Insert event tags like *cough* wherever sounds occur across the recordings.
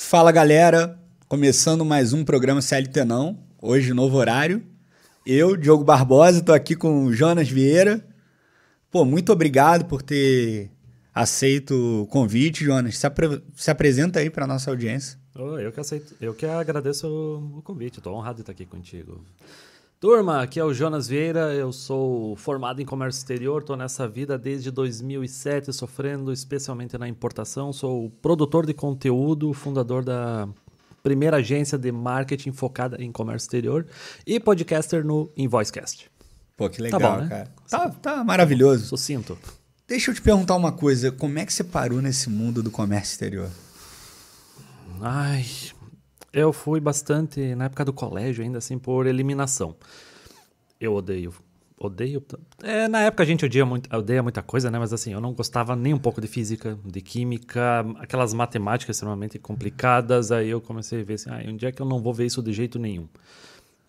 Fala galera, começando mais um programa CLT não. Hoje novo horário. Eu, Diogo Barbosa, tô aqui com o Jonas Vieira. Pô, muito obrigado por ter aceito o convite, Jonas. Se, apre se apresenta aí para nossa audiência. Oh, eu que aceito, eu que agradeço o, convite, estou honrado de estar aqui contigo. Turma, aqui é o Jonas Vieira, eu sou formado em comércio exterior, estou nessa vida desde 2007, sofrendo especialmente na importação, sou produtor de conteúdo, fundador da primeira agência de marketing focada em comércio exterior e podcaster no Invoicecast. Pô, que legal, tá bom, né? cara. Tá, tá maravilhoso. Sucinto. Deixa eu te perguntar uma coisa, como é que você parou nesse mundo do comércio exterior? Ai, eu fui bastante na época do colégio, ainda assim, por eliminação. Eu odeio. Odeio. É, na época a gente odia, muito, odeia muita coisa, né? Mas assim, eu não gostava nem um pouco de física, de química, aquelas matemáticas extremamente complicadas. Aí eu comecei a ver assim, ah, um dia que eu não vou ver isso de jeito nenhum.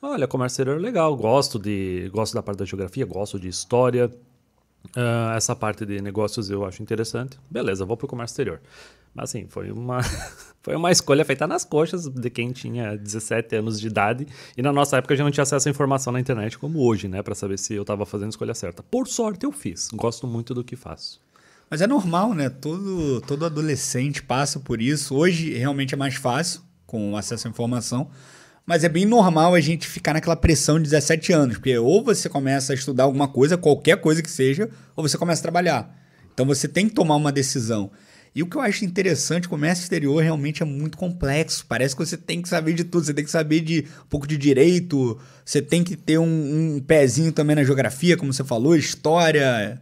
Olha, comércio exterior legal, gosto de gosto da parte da geografia, gosto de história. Uh, essa parte de negócios eu acho interessante. Beleza, vou pro comércio exterior. Mas assim, foi uma, *laughs* foi uma escolha feita nas coxas de quem tinha 17 anos de idade. E na nossa época a gente não tinha acesso à informação na internet como hoje, né? Para saber se eu estava fazendo a escolha certa. Por sorte eu fiz. Gosto muito do que faço. Mas é normal, né? Todo, todo adolescente passa por isso. Hoje realmente é mais fácil com acesso à informação. Mas é bem normal a gente ficar naquela pressão de 17 anos. Porque ou você começa a estudar alguma coisa, qualquer coisa que seja, ou você começa a trabalhar. Então você tem que tomar uma decisão. E o que eu acho interessante, o comércio exterior realmente é muito complexo. Parece que você tem que saber de tudo. Você tem que saber de um pouco de direito, você tem que ter um, um pezinho também na geografia, como você falou, história.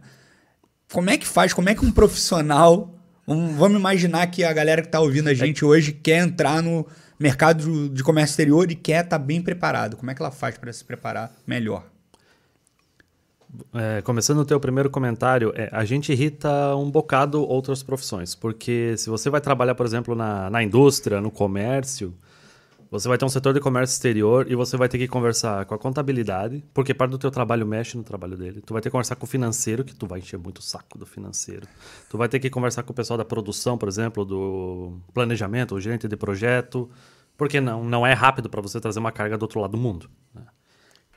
Como é que faz? Como é que um profissional. Vamos imaginar que a galera que está ouvindo a gente hoje quer entrar no mercado de comércio exterior e quer estar tá bem preparado. Como é que ela faz para se preparar melhor? É, começando o teu primeiro comentário, é, a gente irrita um bocado outras profissões, porque se você vai trabalhar, por exemplo, na, na indústria, no comércio, você vai ter um setor de comércio exterior e você vai ter que conversar com a contabilidade, porque parte do teu trabalho mexe no trabalho dele. Tu vai ter que conversar com o financeiro, que tu vai encher muito o saco do financeiro. Tu vai ter que conversar com o pessoal da produção, por exemplo, do planejamento, o gerente de projeto, porque não, não é rápido para você trazer uma carga do outro lado do mundo. Né?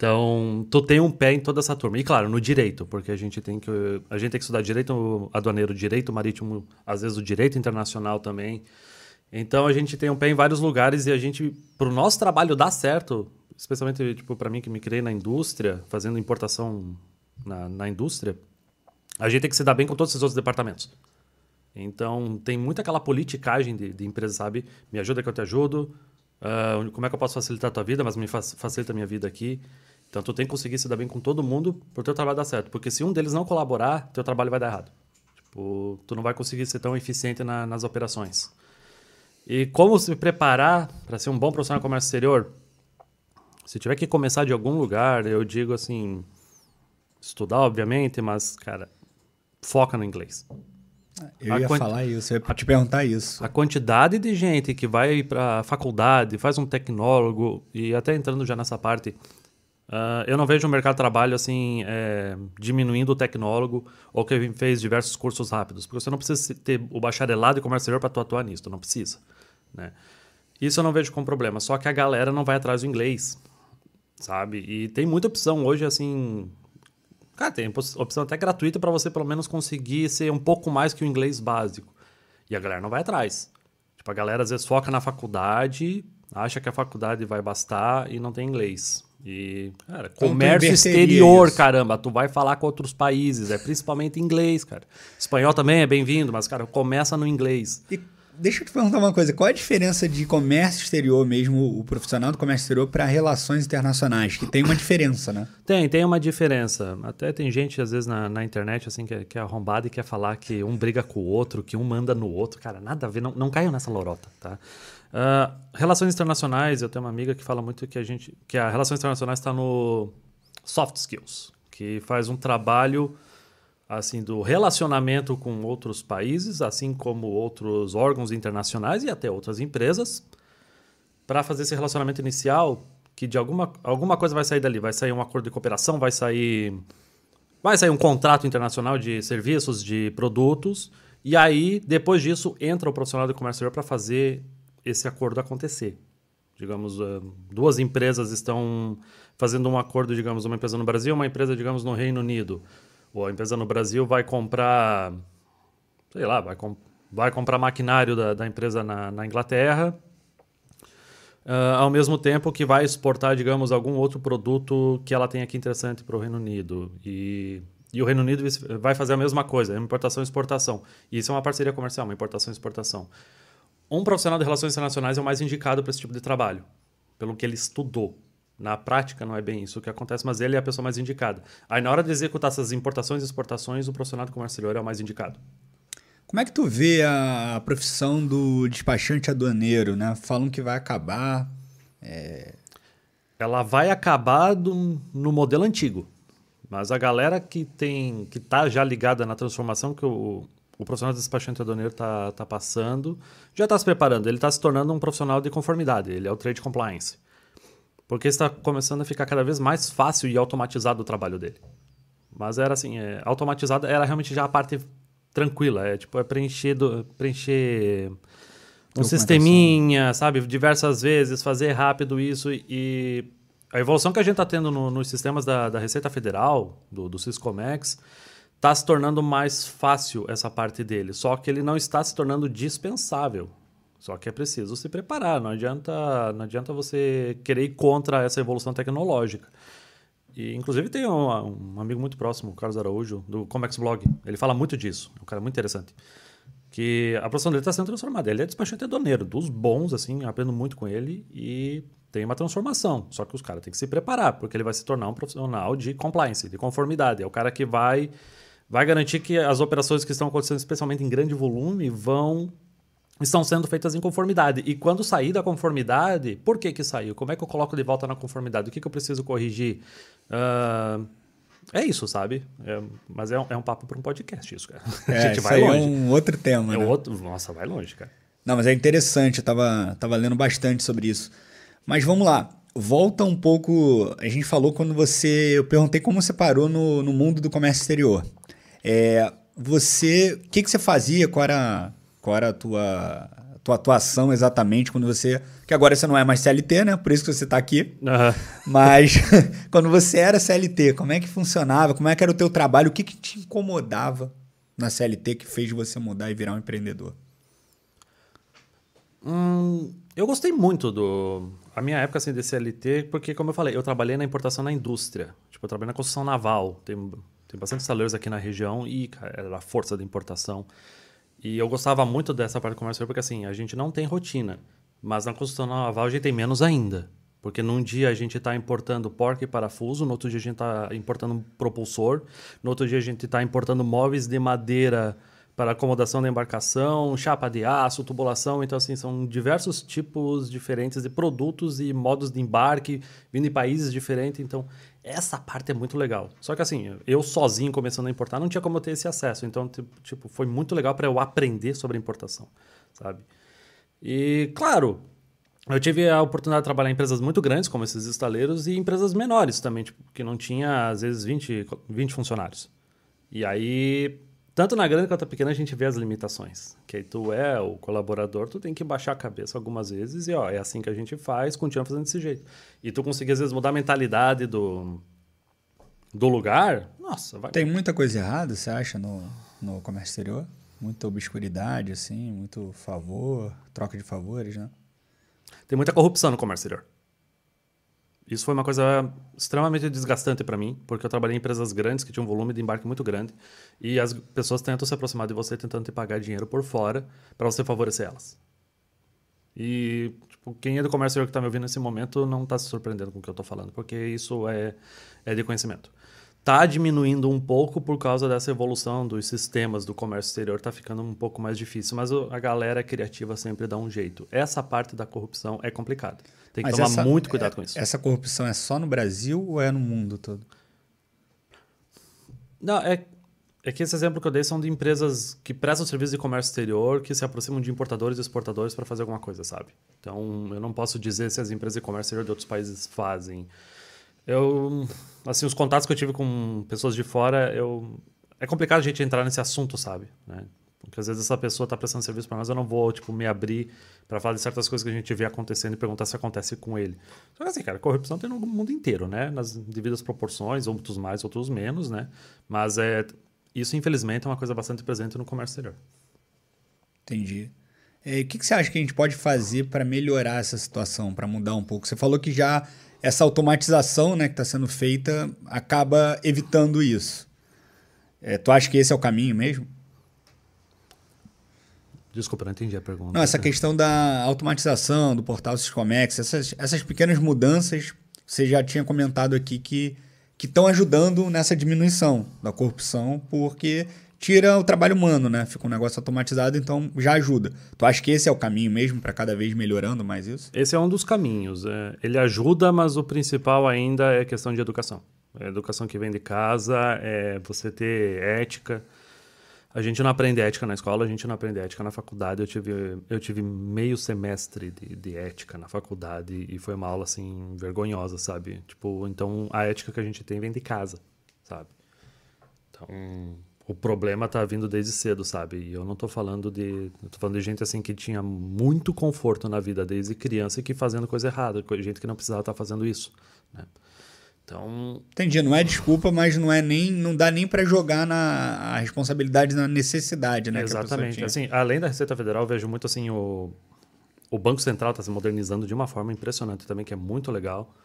Então, tu tem um pé em toda essa turma. E claro, no direito, porque a gente tem que a gente tem que estudar direito aduaneiro, direito marítimo, às vezes o direito internacional também. Então, a gente tem um pé em vários lugares e a gente pro nosso trabalho dar certo, especialmente tipo para mim que me criei na indústria, fazendo importação na, na indústria, a gente tem que se dar bem com todos esses outros departamentos. Então, tem muita aquela politicagem de, de empresa, sabe? Me ajuda que eu te ajudo. Uh, como é que eu posso facilitar a tua vida, mas me facilita a minha vida aqui. Então tu tem que conseguir se dar bem com todo mundo para o teu trabalho dar certo. Porque se um deles não colaborar, teu trabalho vai dar errado. Tipo, tu não vai conseguir ser tão eficiente na, nas operações. E como se preparar para ser um bom profissional de comércio exterior? Se tiver que começar de algum lugar, eu digo assim, estudar obviamente, mas cara, foca no inglês. Eu a ia falar isso, eu ia te perguntar isso. A quantidade de gente que vai para a faculdade, faz um tecnólogo, e até entrando já nessa parte, Uh, eu não vejo o mercado de trabalho assim é, diminuindo o tecnólogo ou que fez diversos cursos rápidos, porque você não precisa ter o bacharelado em comércio exterior para atuar nisso, não precisa. Né? Isso eu não vejo como problema, só que a galera não vai atrás do inglês, sabe? E tem muita opção hoje, assim. Cara, tem opção até gratuita para você pelo menos conseguir ser um pouco mais que o inglês básico. E a galera não vai atrás. Tipo, a galera às vezes foca na faculdade, acha que a faculdade vai bastar e não tem inglês. E, cara, comércio exterior, isso? caramba, tu vai falar com outros países, é principalmente inglês, cara. Espanhol também é bem-vindo, mas, cara, começa no inglês. E Deixa eu te perguntar uma coisa. Qual a diferença de comércio exterior mesmo, o profissional do comércio exterior, para relações internacionais? Que tem uma diferença, né? Tem, tem uma diferença. Até tem gente, às vezes, na, na internet, assim, que, é- que é arrombada e quer falar que um briga com o outro, que um manda no outro. Cara, nada a ver. Não, não caiam nessa lorota, tá? Ah, relações internacionais, eu tenho uma amiga que fala muito que a gente... Que a relações internacionais está no soft skills, que faz um trabalho assim do relacionamento com outros países, assim como outros órgãos internacionais e até outras empresas, para fazer esse relacionamento inicial, que de alguma, alguma coisa vai sair dali, vai sair um acordo de cooperação, vai sair vai sair um contrato internacional de serviços, de produtos, e aí depois disso entra o profissional de comércio exterior para fazer esse acordo acontecer. Digamos, eh, duas empresas estão fazendo um acordo, digamos, uma empresa no Brasil, uma empresa, digamos, no Reino Unido. Ou a empresa no Brasil vai comprar, sei lá, vai, com, vai comprar maquinário da, da empresa na, na Inglaterra, ah, ao mesmo tempo que vai exportar, digamos, algum outro produto que ela tem aqui interessante para o Reino Unido. E, e o Reino Unido vai fazer a mesma coisa, importação e exportação. E isso é uma parceria comercial, uma importação e exportação. Um profissional de relações internacionais é o mais indicado para esse tipo de trabalho, pelo que ele estudou. Na prática não é bem isso que acontece, mas ele é a pessoa mais indicada. Aí na hora de executar essas importações e exportações, o profissional de comércio exterior é o mais indicado. Como é que tu vê a profissão do despachante aduaneiro, né? Falam que vai acabar. ela vai acabar do- no modelo antigo. Mas a galera que tem que tá já ligada na transformação que o, o profissional de despachante aduaneiro está tá passando, já está se preparando. Ele está se tornando um profissional de conformidade. Ele é o trade compliance. Porque está começando a ficar cada vez mais fácil e automatizado o trabalho dele. Mas era assim, é, automatizado era realmente já a parte tranquila. É tipo, é preencher, do- preencher um sisteminha, sabe? Diversas vezes, fazer rápido isso e a evolução que a gente está tendo no- nos sistemas da, da Receita Federal, do, do Syscomex, está se tornando mais fácil essa parte dele. Só que ele não está se tornando dispensável. Só que é preciso se preparar. Não adianta, não adianta você querer ir contra essa evolução tecnológica. E, inclusive, tem um, um amigo muito próximo, o Carlos Araújo, do Comex Blog. Ele fala muito disso. É um cara muito interessante. Que a profissão dele está sendo transformada. Ele é despachante aduaneiro, dos bons, assim, aprendo muito com ele e tem uma transformação. Só que os caras têm que se preparar, porque ele vai se tornar um profissional de compliance, de conformidade. É o cara que vai, vai garantir que as operações que estão acontecendo, especialmente em grande volume, vão estão sendo feitas em conformidade. E quando sair da conformidade, por que que saiu? Como é que eu coloco de volta na conformidade? O que, que eu preciso corrigir? Ah, é isso, sabe? É- mas é um, é um papo para um podcast isso, cara. *laughs* a É, gente isso vai aí longe. é um outro tema, É né? outro... Nossa, vai longe, cara. Não, mas é interessante, eu tava, tava lendo bastante sobre isso. Mas vamos lá, volta um pouco. A gente falou quando você. Eu perguntei como você parou no, no mundo do comércio exterior. É, você. O que, que você fazia? Qual era, qual era a tua, tua atuação exatamente quando você. Que agora você não é mais CLT, né? Por isso que você está aqui. Aham. Mas *laughs* quando você era CLT, como é que funcionava? Como é que era o teu trabalho? O que, que te incomodava na CLT que fez você mudar e virar um empreendedor? Hum, eu gostei muito do. A minha época assim, de CLT, porque, como eu falei, eu trabalhei na importação na indústria. Tipo, eu trabalhei na construção naval. Tem, tem bastante saleiros aqui na região e, cara, era a força da importação. E eu gostava muito dessa parte comercial porque, assim, a gente não tem rotina. Mas na construção naval a gente tem menos ainda. Porque num dia a gente está importando porca e parafuso, no outro dia a gente está importando propulsor, no outro dia a gente está importando móveis de madeira para acomodação da embarcação, chapa de aço, tubulação. Então, assim, são diversos tipos diferentes de produtos e modos de embarque vindo de países diferentes. Então, essa parte é muito legal. Só que, assim, eu sozinho começando a importar, não tinha como eu ter esse acesso. Então, ti- tipo, foi muito legal para eu aprender sobre importação, sabe? E, claro, eu tive a oportunidade de trabalhar em empresas muito grandes, como esses estaleiros, e empresas menores também, tipo, que não tinha, às vezes, 20, 20 funcionários. E aí, tanto na grande quanto na pequena, a gente vê as limitações. Que aí tu é o colaborador, tu tem que baixar a cabeça algumas vezes e, ó, é assim que a gente faz, continua fazendo desse jeito. E tu conseguir, às vezes, mudar a mentalidade do, do lugar, nossa, vai... Tem muita coisa errada, você acha, no, no comércio exterior? Muita obscuridade, assim, muito favor, troca de favores, né? Tem muita corrupção no comércio exterior. Isso foi uma coisa extremamente desgastante para mim, porque eu trabalhei em empresas grandes que tinham um volume de embarque muito grande e as pessoas tentam se aproximar de você tentando te pagar dinheiro por fora para você favorecer elas. E tipo, quem é do comércio que está me ouvindo nesse momento não está se surpreendendo com o que eu estou falando, porque isso é, é de conhecimento. Está diminuindo um pouco por causa dessa evolução dos sistemas do comércio exterior, está ficando um pouco mais difícil, mas a galera criativa sempre dá um jeito. Essa parte da corrupção é complicada. Tem que Mas tomar essa- muito cuidado é- com isso. Essa corrupção é só no Brasil ou é no mundo todo? Não, é, é que esse exemplo que eu dei são de empresas que prestam serviço de comércio exterior, que se aproximam de importadores e exportadores para fazer alguma coisa, sabe? Então, eu não posso dizer se as empresas de comércio exterior de outros países fazem. Eu, assim, os contatos que eu tive com pessoas de fora, eu é complicado a gente entrar nesse assunto, sabe? Né? Porque às vezes essa pessoa está prestando serviço para nós, eu não vou, tipo, me abrir para falar de certas coisas que a gente vê acontecendo e perguntar se acontece com ele. Só que assim, cara, corrupção tem no mundo inteiro, né? Nas devidas proporções, outros mais, outros menos, né? Mas é, isso, infelizmente, é uma coisa bastante presente no comércio exterior. Entendi. É, o que, que você acha que a gente pode fazer para melhorar essa situação, para mudar um pouco? Você falou que já essa automatização né, que está sendo feita acaba evitando isso. É, tu acha que esse é o caminho mesmo? Desculpa, não entendi a pergunta. Não, essa questão da automatização, do portal Syscomex, essas, essas pequenas mudanças, você já tinha comentado aqui que que estão ajudando nessa diminuição da corrupção, porque tira o trabalho humano, né? Fica um negócio automatizado, então já ajuda. Tu acha que esse é o caminho mesmo para cada vez melhorando mais isso? Esse é um dos caminhos. é, ele ajuda, mas o principal ainda é questão de educação. É educação que vem de casa, é você ter ética. A gente não aprende ética na escola, a gente não aprende ética na faculdade. Eu tive, eu tive meio semestre de, de ética na faculdade e foi uma aula, assim, vergonhosa, sabe? Tipo, então a ética que a gente tem vem de casa, sabe? Então, o problema tá vindo desde cedo, sabe? E eu não tô falando de. Eu tô falando de gente assim que tinha muito conforto na vida desde criança e que fazendo coisa errada, gente que não precisava estar fazendo isso. Né? Então, Entendi, não é desculpa, mas não é nem não dá nem para jogar na a responsabilidade na necessidade, né? exatamente. Assim, além da Receita Federal, eu vejo muito assim o. O Banco Central está se modernizando de uma forma impressionante também, que é muito legal.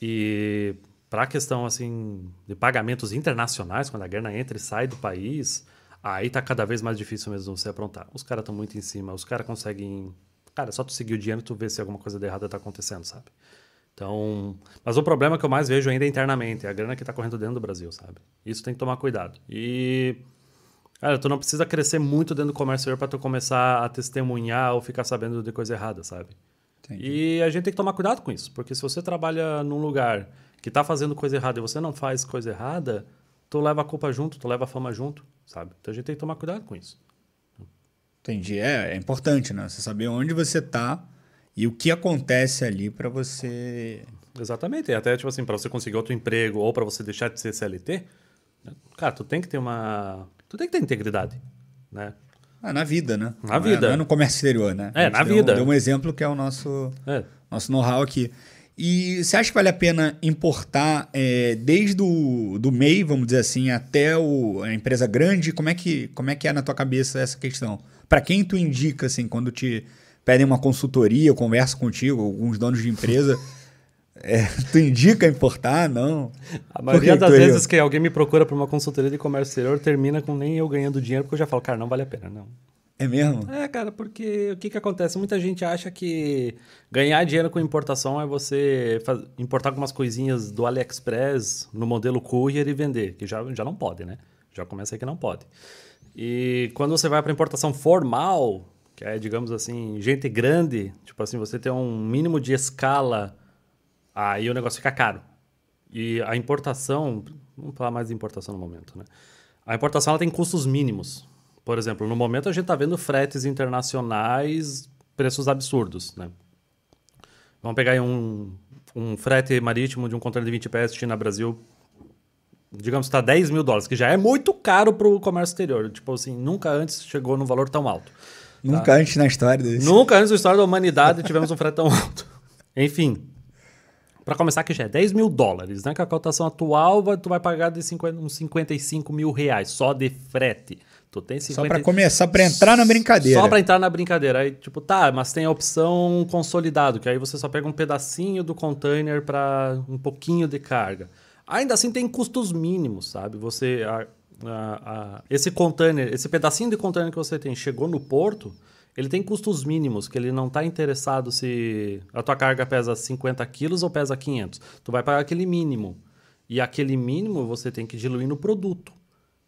E para a questão assim de pagamentos internacionais, quando a grana entra e sai do país, aí tá cada vez mais difícil mesmo você aprontar. Os caras estão muito em cima, os caras conseguem. Cara, só tu seguir o dinheiro e tu vê se alguma coisa de errada tá acontecendo, sabe? Então, mas o problema que eu mais vejo ainda é internamente, é a grana que tá correndo dentro do Brasil, sabe? Isso tem que tomar cuidado. E Cara, tu não precisa crescer muito dentro do comércio para tu começar a testemunhar ou ficar sabendo de coisa errada, sabe? Entendi. E a gente tem que tomar cuidado com isso, porque se você trabalha num lugar que tá fazendo coisa errada e você não faz coisa errada, tu leva a culpa junto, tu leva a fama junto, sabe? Então a gente tem que tomar cuidado com isso. Entendi. É, é importante, né? Você saber onde você tá e o que acontece ali para você. Exatamente. E até, tipo assim, para você conseguir outro emprego ou para você deixar de ser CLT, né? cara, tu tem que ter uma. Tu tem que ter integridade, né? Ah, na vida, né? Na Não é- vida. não é no comércio exterior, né? É, na deu- vida. Deu um exemplo que é o nosso, É. nosso know-how aqui. E você acha que vale a pena importar é, desde o do MEI, vamos dizer assim, até o, a empresa grande? Como é, que, como é que é na tua cabeça essa questão? Para quem tu indica, assim, quando te pedem uma consultoria, conversa contigo, alguns donos de empresa, *laughs* é, tu indica importar? Não? A maioria das vezes que alguém me procura para uma consultoria de comércio exterior termina com nem eu ganhando dinheiro, porque eu já falo, cara, não vale a pena, não. É mesmo? É, cara, porque o que, que acontece? Muita gente acha que ganhar dinheiro com importação é você faz- importar algumas coisinhas do AliExpress no modelo courier e vender, que já, já não pode, né? Já começa aí que não pode. E quando você vai para importação formal, que é, digamos assim, gente grande, tipo assim, você tem um mínimo de escala, aí o negócio fica caro. E a importação, vamos falar mais de importação no momento, né? A importação ela tem custos mínimos. Por exemplo, no momento a gente está vendo fretes internacionais, preços absurdos, né? Vamos pegar aí um, um frete marítimo de um container de 20 pés China-Brasil, digamos que está 10 mil dólares, que já é muito caro para o comércio exterior. Tipo assim, nunca antes chegou num valor tão alto. Nunca antes na história desse. Nunca antes da história da humanidade tivemos um frete tão alto. *laughs* Enfim, para começar que já é 10 mil dólares, né? Que a cotação atual tu vai pagar de 50, uns 55 mil reais só de frete. Tu tem Só 50 pra começar, pra entrar na brincadeira. Só pra entrar na brincadeira. Aí, tipo, tá, mas tem a opção consolidado, que aí você só pega um pedacinho do container para um pouquinho de carga. Ainda assim tem custos mínimos, sabe? Você. a- a- a- esse container, esse pedacinho de container que você tem, chegou no porto, ele tem custos mínimos, que ele não tá interessado se a tua carga pesa 50 quilos ou pesa 500. Tu vai pagar aquele mínimo. E aquele mínimo você tem que diluir no produto.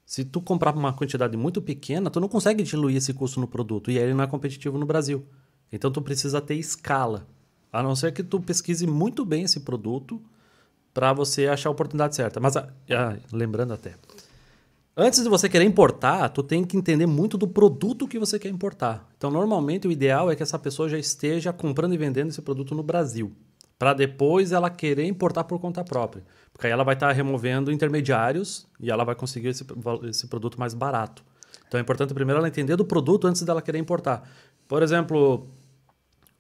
Se tu comprar uma quantidade muito pequena, tu não consegue diluir esse custo no produto e aí ele não é competitivo no Brasil. Então tu precisa ter escala. A não ser que tu pesquise muito bem esse produto para você achar a oportunidade certa. Mas ah, ah, lembrando até, antes de você querer importar, tu tem que entender muito do produto que você quer importar. Então normalmente o ideal é que essa pessoa já esteja comprando e vendendo esse produto no Brasil, para depois ela querer importar por conta própria. Porque aí ela vai estar removendo intermediários e ela vai conseguir esse, esse produto mais barato. Então é importante primeiro ela entender do produto antes dela querer importar. Por exemplo,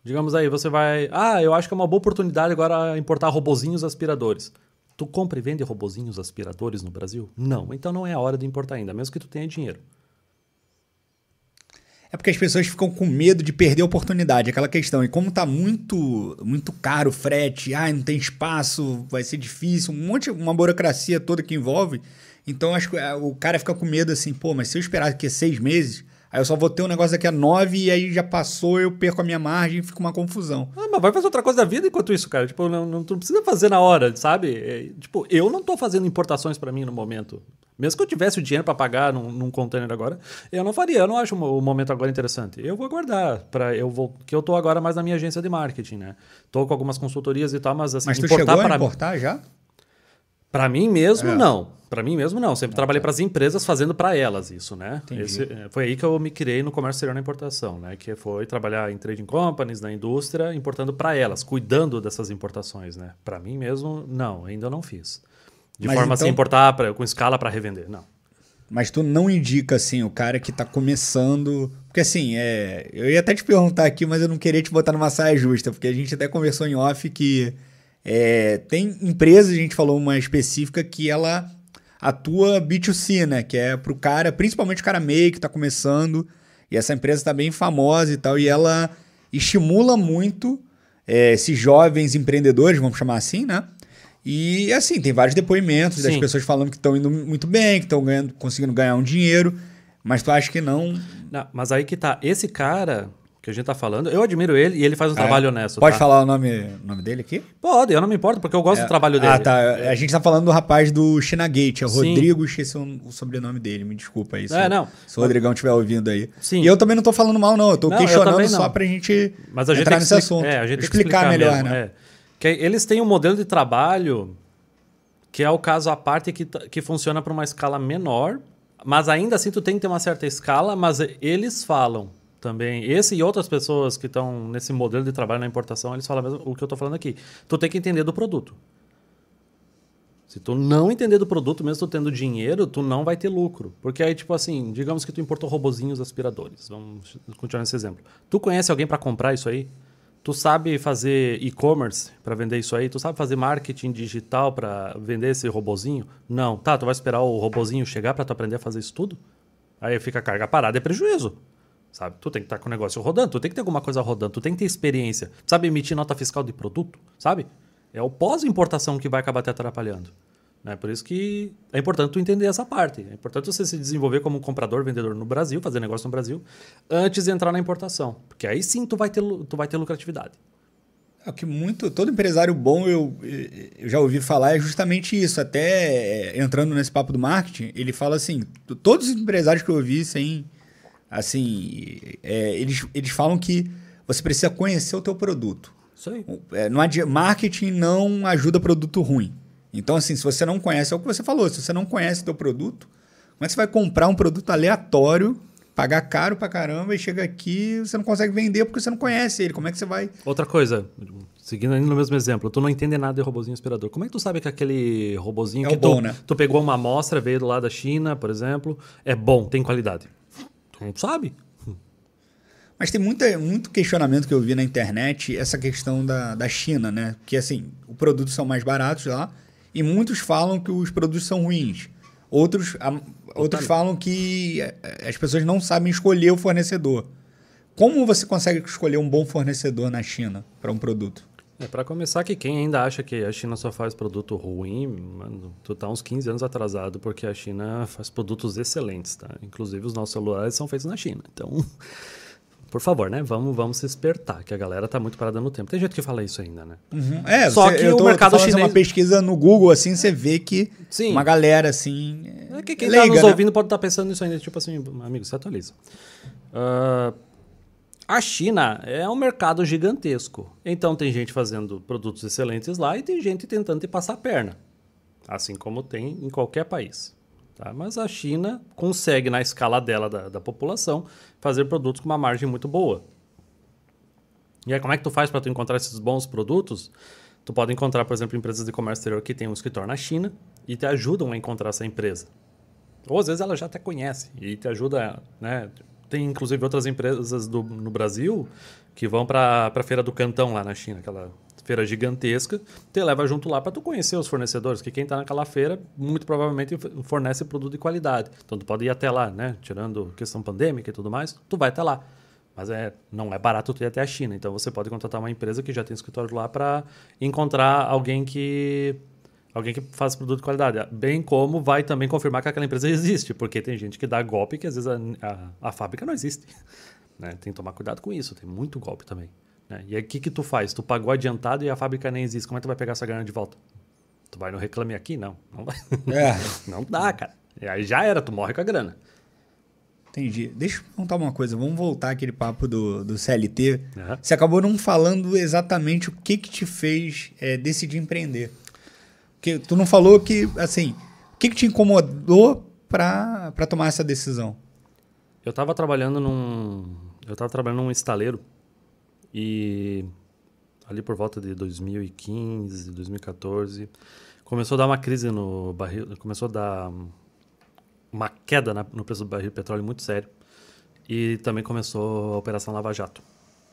digamos aí, você vai. Ah, eu acho que é uma boa oportunidade agora importar robozinhos aspiradores. Tu compra e vende robozinhos aspiradores no Brasil? Não, então não é a hora de importar ainda, mesmo que tu tenha dinheiro. É porque as pessoas ficam com medo de perder a oportunidade, aquela questão. E como tá muito muito caro o frete, ah, não tem espaço, vai ser difícil, um monte, uma burocracia toda que envolve. Então acho que ah, o cara fica com medo assim, pô, mas se eu esperar aqui seis meses, aí eu só vou ter um negócio daqui a nove e aí já passou, eu perco a minha margem e fica uma confusão. Ah, mas vai fazer outra coisa da vida enquanto isso, cara. Tipo, não, não, tu não precisa fazer na hora, sabe? É, tipo, eu não tô fazendo importações para mim no momento. Mesmo que eu tivesse o dinheiro para pagar num, num container agora, eu não faria. Eu não acho o momento agora interessante. Eu vou aguardar para eu vou que eu tô agora mais na minha agência de marketing, né? Tô com algumas consultorias e tal, mas assim, Mas tu importar chegou a para importar já? Para mim mesmo, É. não. Para mim mesmo, não. Sempre trabalhei para as empresas fazendo para elas isso, né? Esse- é, foi aí que eu me criei no comércio exterior na importação, né? Que foi trabalhar em trading companies, na indústria, importando para elas, cuidando dessas importações, né? Para mim mesmo, não. Ainda não fiz. De Mas forma assim, então- importar pra, com escala para revender, não. Mas tu não indica, assim, o cara que tá começando. Porque, assim, é... eu ia até te perguntar aqui, mas eu não queria te botar numa saia justa, porque a gente até conversou em off que é, tem empresas, a gente falou uma específica, que ela atua B2C, né? Que é pro cara, principalmente o cara meio que tá começando, e essa empresa tá bem famosa e tal, e ela estimula muito é, esses jovens empreendedores, vamos chamar assim, né? E assim, tem vários depoimentos das Sim. pessoas falando que estão indo muito bem, que estão ganhando, conseguindo ganhar um dinheiro, mas tu acha que não. Não, Mas aí que tá. Esse cara que a gente tá falando, eu admiro ele e ele faz um É. trabalho honesto. Pode tá? falar o nome, o nome dele aqui? Pode, eu não me importo, porque eu gosto do trabalho dele. Ah, tá. A gente tá falando do rapaz do Chinagate, é o Sim. Rodrigo, esqueci o o sobrenome dele, me desculpa aí. Se, É, não. se o Rodrigão estiver ouvindo aí. Sim. E eu também não tô falando mal, não. Eu tô Não, eu questionando também só pra gente Mas a gente entrar nesse assunto. É, a gente que explicar, melhor, mesmo, né? é. Que eles têm um modelo de trabalho que é o caso à parte que, que funciona para uma escala menor, mas ainda assim tu tem que ter uma certa escala, mas eles falam também, esse e outras pessoas que estão nesse modelo de trabalho na importação, eles falam mesmo o que eu estou falando aqui. Tu tem que entender do produto. Se tu não entender do produto, mesmo tu tendo dinheiro, tu não vai ter lucro. Porque aí, tipo assim, digamos que tu importou robozinhos aspiradores. Vamos continuar nesse exemplo. Tu conhece alguém para comprar isso aí? Tu sabe fazer e-commerce para vender isso aí? Tu sabe fazer marketing digital para vender esse robozinho? Não. Tá, tu vai esperar o robozinho chegar para tu aprender a fazer isso tudo? Aí fica a carga parada, é prejuízo. Sabe? Tu tem que estar com o negócio rodando, tu tem que ter alguma coisa rodando, tu tem que ter experiência. Sabe emitir nota fiscal de produto? Sabe? É o pós-importação que vai acabar te atrapalhando. Né? Por isso que é importante tu entender essa parte. É importante você se desenvolver como comprador, vendedor no Brasil, fazer negócio no Brasil, antes de entrar na importação. Porque aí sim tu vai ter, tu vai ter lucratividade. É o que muito todo empresário bom eu, eu já ouvi falar é justamente isso. Até é, entrando nesse papo do marketing, ele fala assim: todos os empresários que eu ouvi, sem, assim, é, eles, eles falam que você precisa conhecer o teu produto. Isso aí. É, não adi- marketing não ajuda produto ruim. Então, assim, se você não conhece, é o que você falou, se você não conhece o teu produto, como é que você vai comprar um produto aleatório, pagar caro pra caramba e chega aqui você não consegue vender porque você não conhece ele? Como é que você vai. Outra coisa, seguindo ainda no mesmo exemplo, tu não entende nada de robozinho aspirador. Como é que tu sabe que aquele robozinho É que bom, tu, né? tu pegou uma amostra, veio do lado da China, por exemplo, é bom, tem qualidade? Tu não sabe. Mas tem muita, muito questionamento que eu vi na internet, essa questão da, da China, né? Que assim, os produtos são mais baratos lá e muitos falam que os produtos são ruins. Outros, a- outros falam que eh, as pessoas não sabem escolher o fornecedor. Como você consegue escolher um bom fornecedor na China para um produto? É, para começar, que quem ainda acha que a China só faz produto ruim, mano, tu tá uns 15 anos atrasado, porque a China faz produtos excelentes, tá? Inclusive os nossos celulares são feitos na China. Então, *laughs* por favor, né? Vamos, vamos se espertar, que a galera tá muito parada no tempo. Tem gente que fala isso ainda, né? É, Só você- que eu o tô- mercado tô assim, chinês- uma pesquisa no Google, assim, você vê que Sim. uma galera, assim, É que quem leiga, tá nos né? ouvindo pode estar pensando nisso ainda, tipo assim, amigo, se atualiza. Ah, a China é um mercado gigantesco. Então tem gente fazendo produtos excelentes lá e tem gente tentando te passar a perna. Assim como tem em qualquer país. tá? Mas a China consegue, na escala dela, da, da população, fazer produtos com uma margem muito boa. E aí, como é que tu faz para tu encontrar esses bons produtos? Tu pode encontrar, por exemplo, empresas de comércio exterior que têm um escritório na China e te ajudam a encontrar essa empresa. Ou às vezes ela já até conhece e te ajuda, né? Tem inclusive outras empresas do, no Brasil que vão para a feira do Cantão lá na China, aquela feira gigantesca, te leva junto lá para tu conhecer os fornecedores, que quem está naquela feira muito provavelmente fornece produto de qualidade. Então tu pode ir até lá, né? Tirando questão pandêmica e tudo mais, tu vai até lá. Mas é, não é barato tu ir até a China. Então você pode contratar uma empresa que já tem escritório lá para encontrar alguém que alguém que faz produto de qualidade. Bem como vai também confirmar que aquela empresa existe, porque tem gente que dá golpe que às vezes a, a, a fábrica não existe. *laughs* Né? Tem que tomar cuidado com isso, tem muito golpe também. né? E aí o que, que tu faz? Tu pagou adiantado e a fábrica nem existe. Como é que tu vai pegar essa grana de volta? Tu vai no Reclame Aqui? Não. Não, vai. É. *laughs* não dá, cara. E aí já era, tu morre com a grana. Entendi. Deixa eu perguntar uma coisa. Vamos voltar aquele papo do, do CLT. Aham. Você acabou não falando exatamente o que que te fez é, decidir empreender. Porque tu não falou que, assim, o que que te incomodou para tomar essa decisão? Eu tava trabalhando num. Eu tava trabalhando num estaleiro e ali por volta de 2015, 2014, começou a dar uma crise no barril, começou a dar uma queda no preço do barril de petróleo muito sério. E também começou a operação Lava Jato.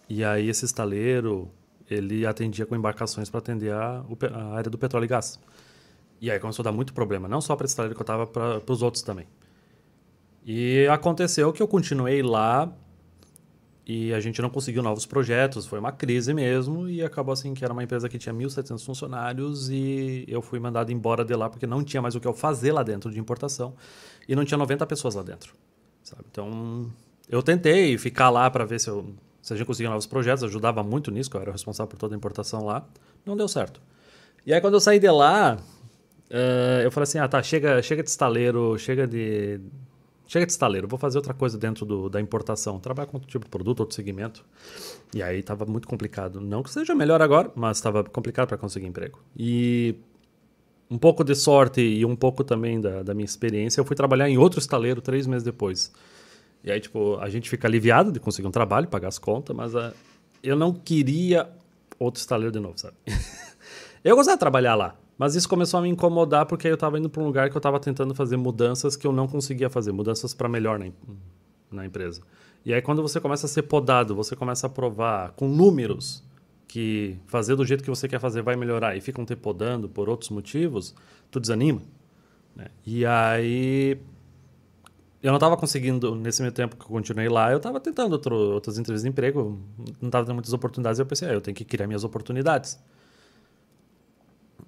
E aí esse estaleiro, ele atendia com embarcações para atender a, a área do petróleo e gás. E aí começou a dar muito problema, não só para esse estaleiro que eu estava, para os outros também. E aconteceu que eu continuei lá e a gente não conseguiu novos projetos, foi uma crise mesmo e acabou assim que era uma empresa que tinha 1.700 funcionários e eu fui mandado embora de lá porque não tinha mais o que eu fazer lá dentro de importação e não tinha 90 pessoas lá dentro, sabe? Então, eu tentei ficar lá para ver se, eu, se a gente conseguia novos projetos, ajudava muito nisso, que eu era responsável por toda a importação lá, não deu certo. E aí quando eu saí de lá, eh, eu falei assim, ah tá, chega, chega de estaleiro, chega de... Chega de estaleiro, vou fazer outra coisa dentro do, da importação, trabalhar com outro tipo de produto, outro segmento. E aí estava muito complicado. Não que seja melhor agora, mas estava complicado para conseguir emprego. E um pouco de sorte e um pouco também da, da minha experiência, eu fui trabalhar em outro estaleiro três meses depois. E aí, tipo, a gente fica aliviado de conseguir um trabalho, pagar as contas, mas ah, eu não queria outro estaleiro de novo, sabe? *laughs* eu gostava de trabalhar lá, mas isso começou a me incomodar porque eu estava indo para um lugar que eu estava tentando fazer mudanças que eu não conseguia fazer, mudanças para melhor na, na empresa. E aí, quando você começa a ser podado, você começa a provar com números que fazer do jeito que você quer fazer vai melhorar e ficam te podando por outros motivos, tu desanima. né? E aí eu não estava conseguindo, nesse meio tempo que eu continuei lá, eu estava tentando outro, outras entrevistas de emprego, não estava tendo muitas oportunidades, eu pensei, ah, eu tenho que criar minhas oportunidades.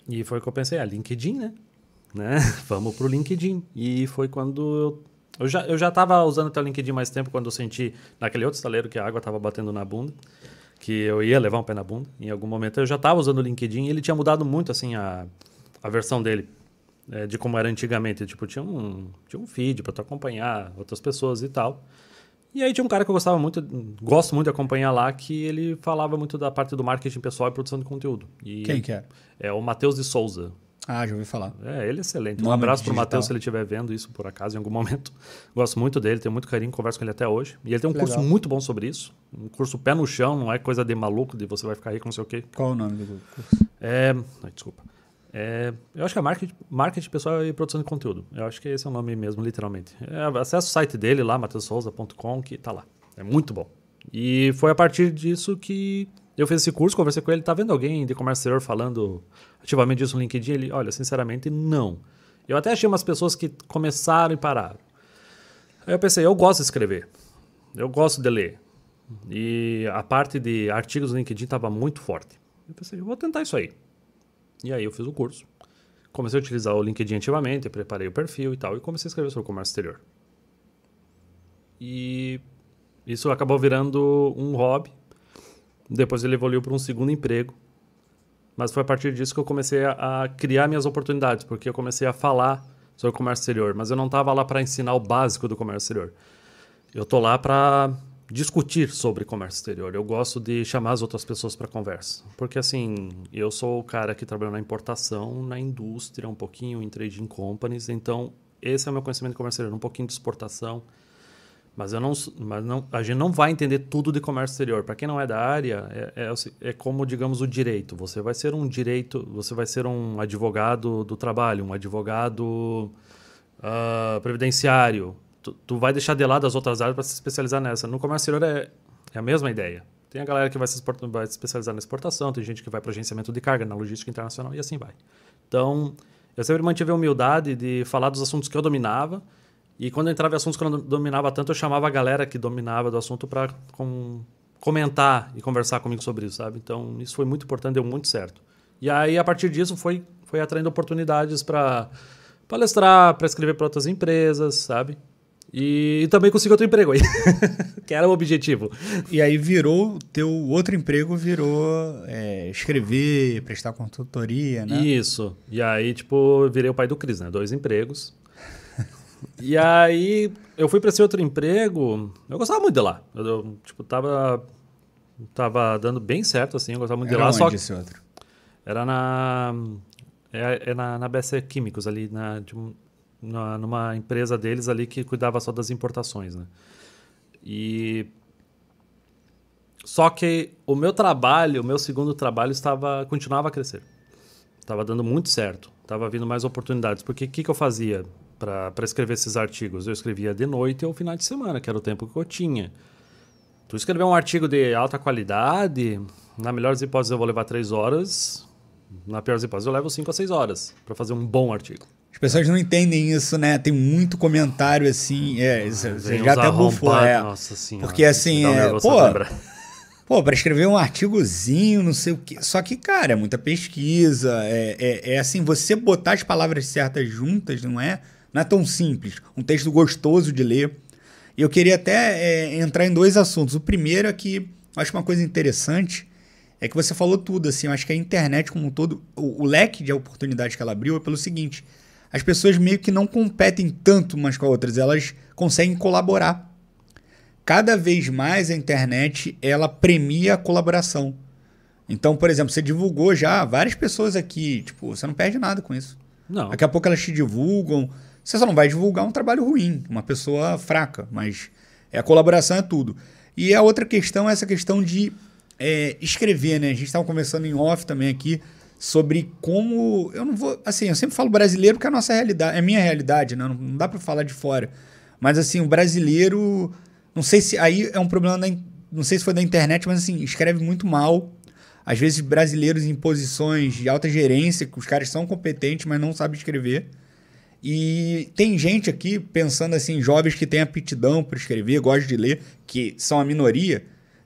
E foi o que eu pensei, ah, LinkedIn, né? né? *laughs* Vamos pro LinkedIn. E foi quando eu, eu já eu já estava usando até o LinkedIn mais tempo quando eu senti naquele outro estaleiro que a água estava batendo na bunda, que eu ia levar um pé na bunda. Em algum momento eu já estava usando o LinkedIn e ele tinha mudado muito assim a, a versão dele é, de como era antigamente. Tipo, tinha um, tinha um feed para tu acompanhar outras pessoas e tal. E aí tinha um cara que eu gostava muito, gosto muito de acompanhar lá, que ele falava muito da parte do marketing pessoal e produção de conteúdo. E Quem que é? É o Matheus de Souza. Ah, já ouvi falar. É, ele é excelente. Um Nome abraço pro digital. Matheus se ele estiver vendo isso por acaso em algum *laughs* momento. Gosto muito dele, tenho muito carinho, converso com ele até hoje. E ele tem um curso Legal. muito bom sobre isso. Um curso pé no chão, não é coisa de maluco, de você vai ficar rico, não sei o quê. Qual o nome do curso? É. Ai, desculpa. É, eu acho que é marketing, marketing pessoal e produção de conteúdo. Eu acho que esse é o nome mesmo, literalmente. É, acessa o site dele lá, mateussouza.com, que tá lá. É muito bom. E foi a partir disso que eu fiz esse curso, conversei com ele. Tá vendo alguém de comércio exterior falando ativamente disso no LinkedIn? Ele, olha, sinceramente, não. Eu até achei umas pessoas que começaram e pararam. Aí eu pensei, eu gosto de escrever. Eu gosto de ler. E a parte de artigos no LinkedIn estava muito forte. Eu pensei, eu vou tentar isso aí. E aí eu fiz o curso. Comecei a utilizar o LinkedIn ativamente, preparei o perfil e tal, e comecei a escrever sobre o comércio exterior. E isso acabou virando um hobby. Depois ele evoluiu para um segundo emprego. Mas foi a partir disso que eu comecei a, a criar minhas oportunidades, porque eu comecei a falar sobre comércio exterior, mas eu não estava lá para ensinar o básico do comércio exterior. Eu tô lá para discutir sobre comércio exterior. Eu gosto de chamar as outras pessoas para conversa. Porque, assim, eu sou o cara que trabalha na importação, na indústria, um pouquinho em trading companies. Então, esse é o meu conhecimento de comércio exterior, um pouquinho de exportação. Mas, eu não, mas não, a gente não vai entender tudo de comércio exterior. Para quem não é da área, é, é, é, como, digamos, o direito. Você vai ser um direito, você vai ser um advogado do trabalho, um advogado uh, previdenciário, tu, tu vai deixar de lado as outras áreas para se especializar nessa. No comércio exterior é, é a mesma ideia. Tem a galera que vai se, vai se especializar na exportação, tem gente que vai para agenciamento de carga, na logística internacional e assim vai. Então, eu sempre mantive a humildade de falar dos assuntos que eu dominava. E quando eu entrava em assuntos que eu não dominava tanto, eu chamava a galera que dominava do assunto para com, comentar e conversar comigo sobre isso, sabe? Então, isso foi muito importante, deu muito certo. E aí, a partir disso, foi, foi atraindo oportunidades para palestrar, para escrever para outras empresas, sabe? E, também consigo outro emprego aí, *laughs* que era o objetivo. E aí virou, teu outro emprego virou é, escrever, prestar consultoria, né? Isso. E aí, tipo, virei o pai do Cris, né? Dois empregos. *laughs* e aí, eu fui para esse outro emprego, eu gostava muito de lá. Eu, eu, tipo, tava, tava dando bem certo, assim, eu gostava muito era de lá. Onde só que esse outro? Era na... É, é na, na BC Químicos, ali, na, de, na, numa empresa deles ali que cuidava só das importações, né? E só que o meu trabalho, o meu segundo trabalho estava continuava a crescer. Estava dando muito certo, estava vindo mais oportunidades. Porque o que, que eu fazia para escrever esses artigos? Eu escrevia de noite ou final de semana, que era o tempo que eu tinha. Tu escrever um artigo de alta qualidade, na melhor das hipóteses eu vou levar três horas, na pior das hipóteses eu levo cinco a seis horas para fazer um bom artigo. As pessoas não entendem isso, né? Tem muito comentário assim. É, você já até bufou, é. Nossa senhora. Porque assim, é, pô, *laughs* pô, para escrever um artigozinho, não sei o quê. Só que, cara, é muita pesquisa. É, é, é, assim, você botar as palavras certas juntas, não é? Não é tão simples. Um texto gostoso de ler. E eu queria até é, entrar em dois assuntos. O primeiro é que eu acho uma coisa interessante é que você falou tudo, assim. Eu acho que a internet, como um todo, o, o leque de oportunidades que ela abriu é pelo seguinte as pessoas meio que não competem tanto umas com as outras, elas conseguem colaborar. Cada vez mais a internet ela premia a colaboração. Então, por exemplo, você divulgou já várias pessoas aqui, tipo, você não perde nada com isso. Não. Daqui a pouco elas te divulgam. Você só não vai divulgar um trabalho ruim, uma pessoa fraca, mas é a colaboração é tudo. E a outra questão é essa questão de é, escrever, né? A gente estava conversando em off também aqui sobre como. Eu não vou. Assim, eu sempre falo brasileiro porque é a nossa realidade, é minha realidade, né? Não, não dá para falar de fora. Mas, assim, o brasileiro. Não sei se. Aí é um problema da. Não sei se foi da internet, mas, assim, escreve muito mal. Às vezes, brasileiros em posições de alta gerência, que os caras são competentes, mas não sabem escrever. E tem gente aqui pensando assim, jovens que têm aptidão para escrever, gostam de ler, que são a minoria,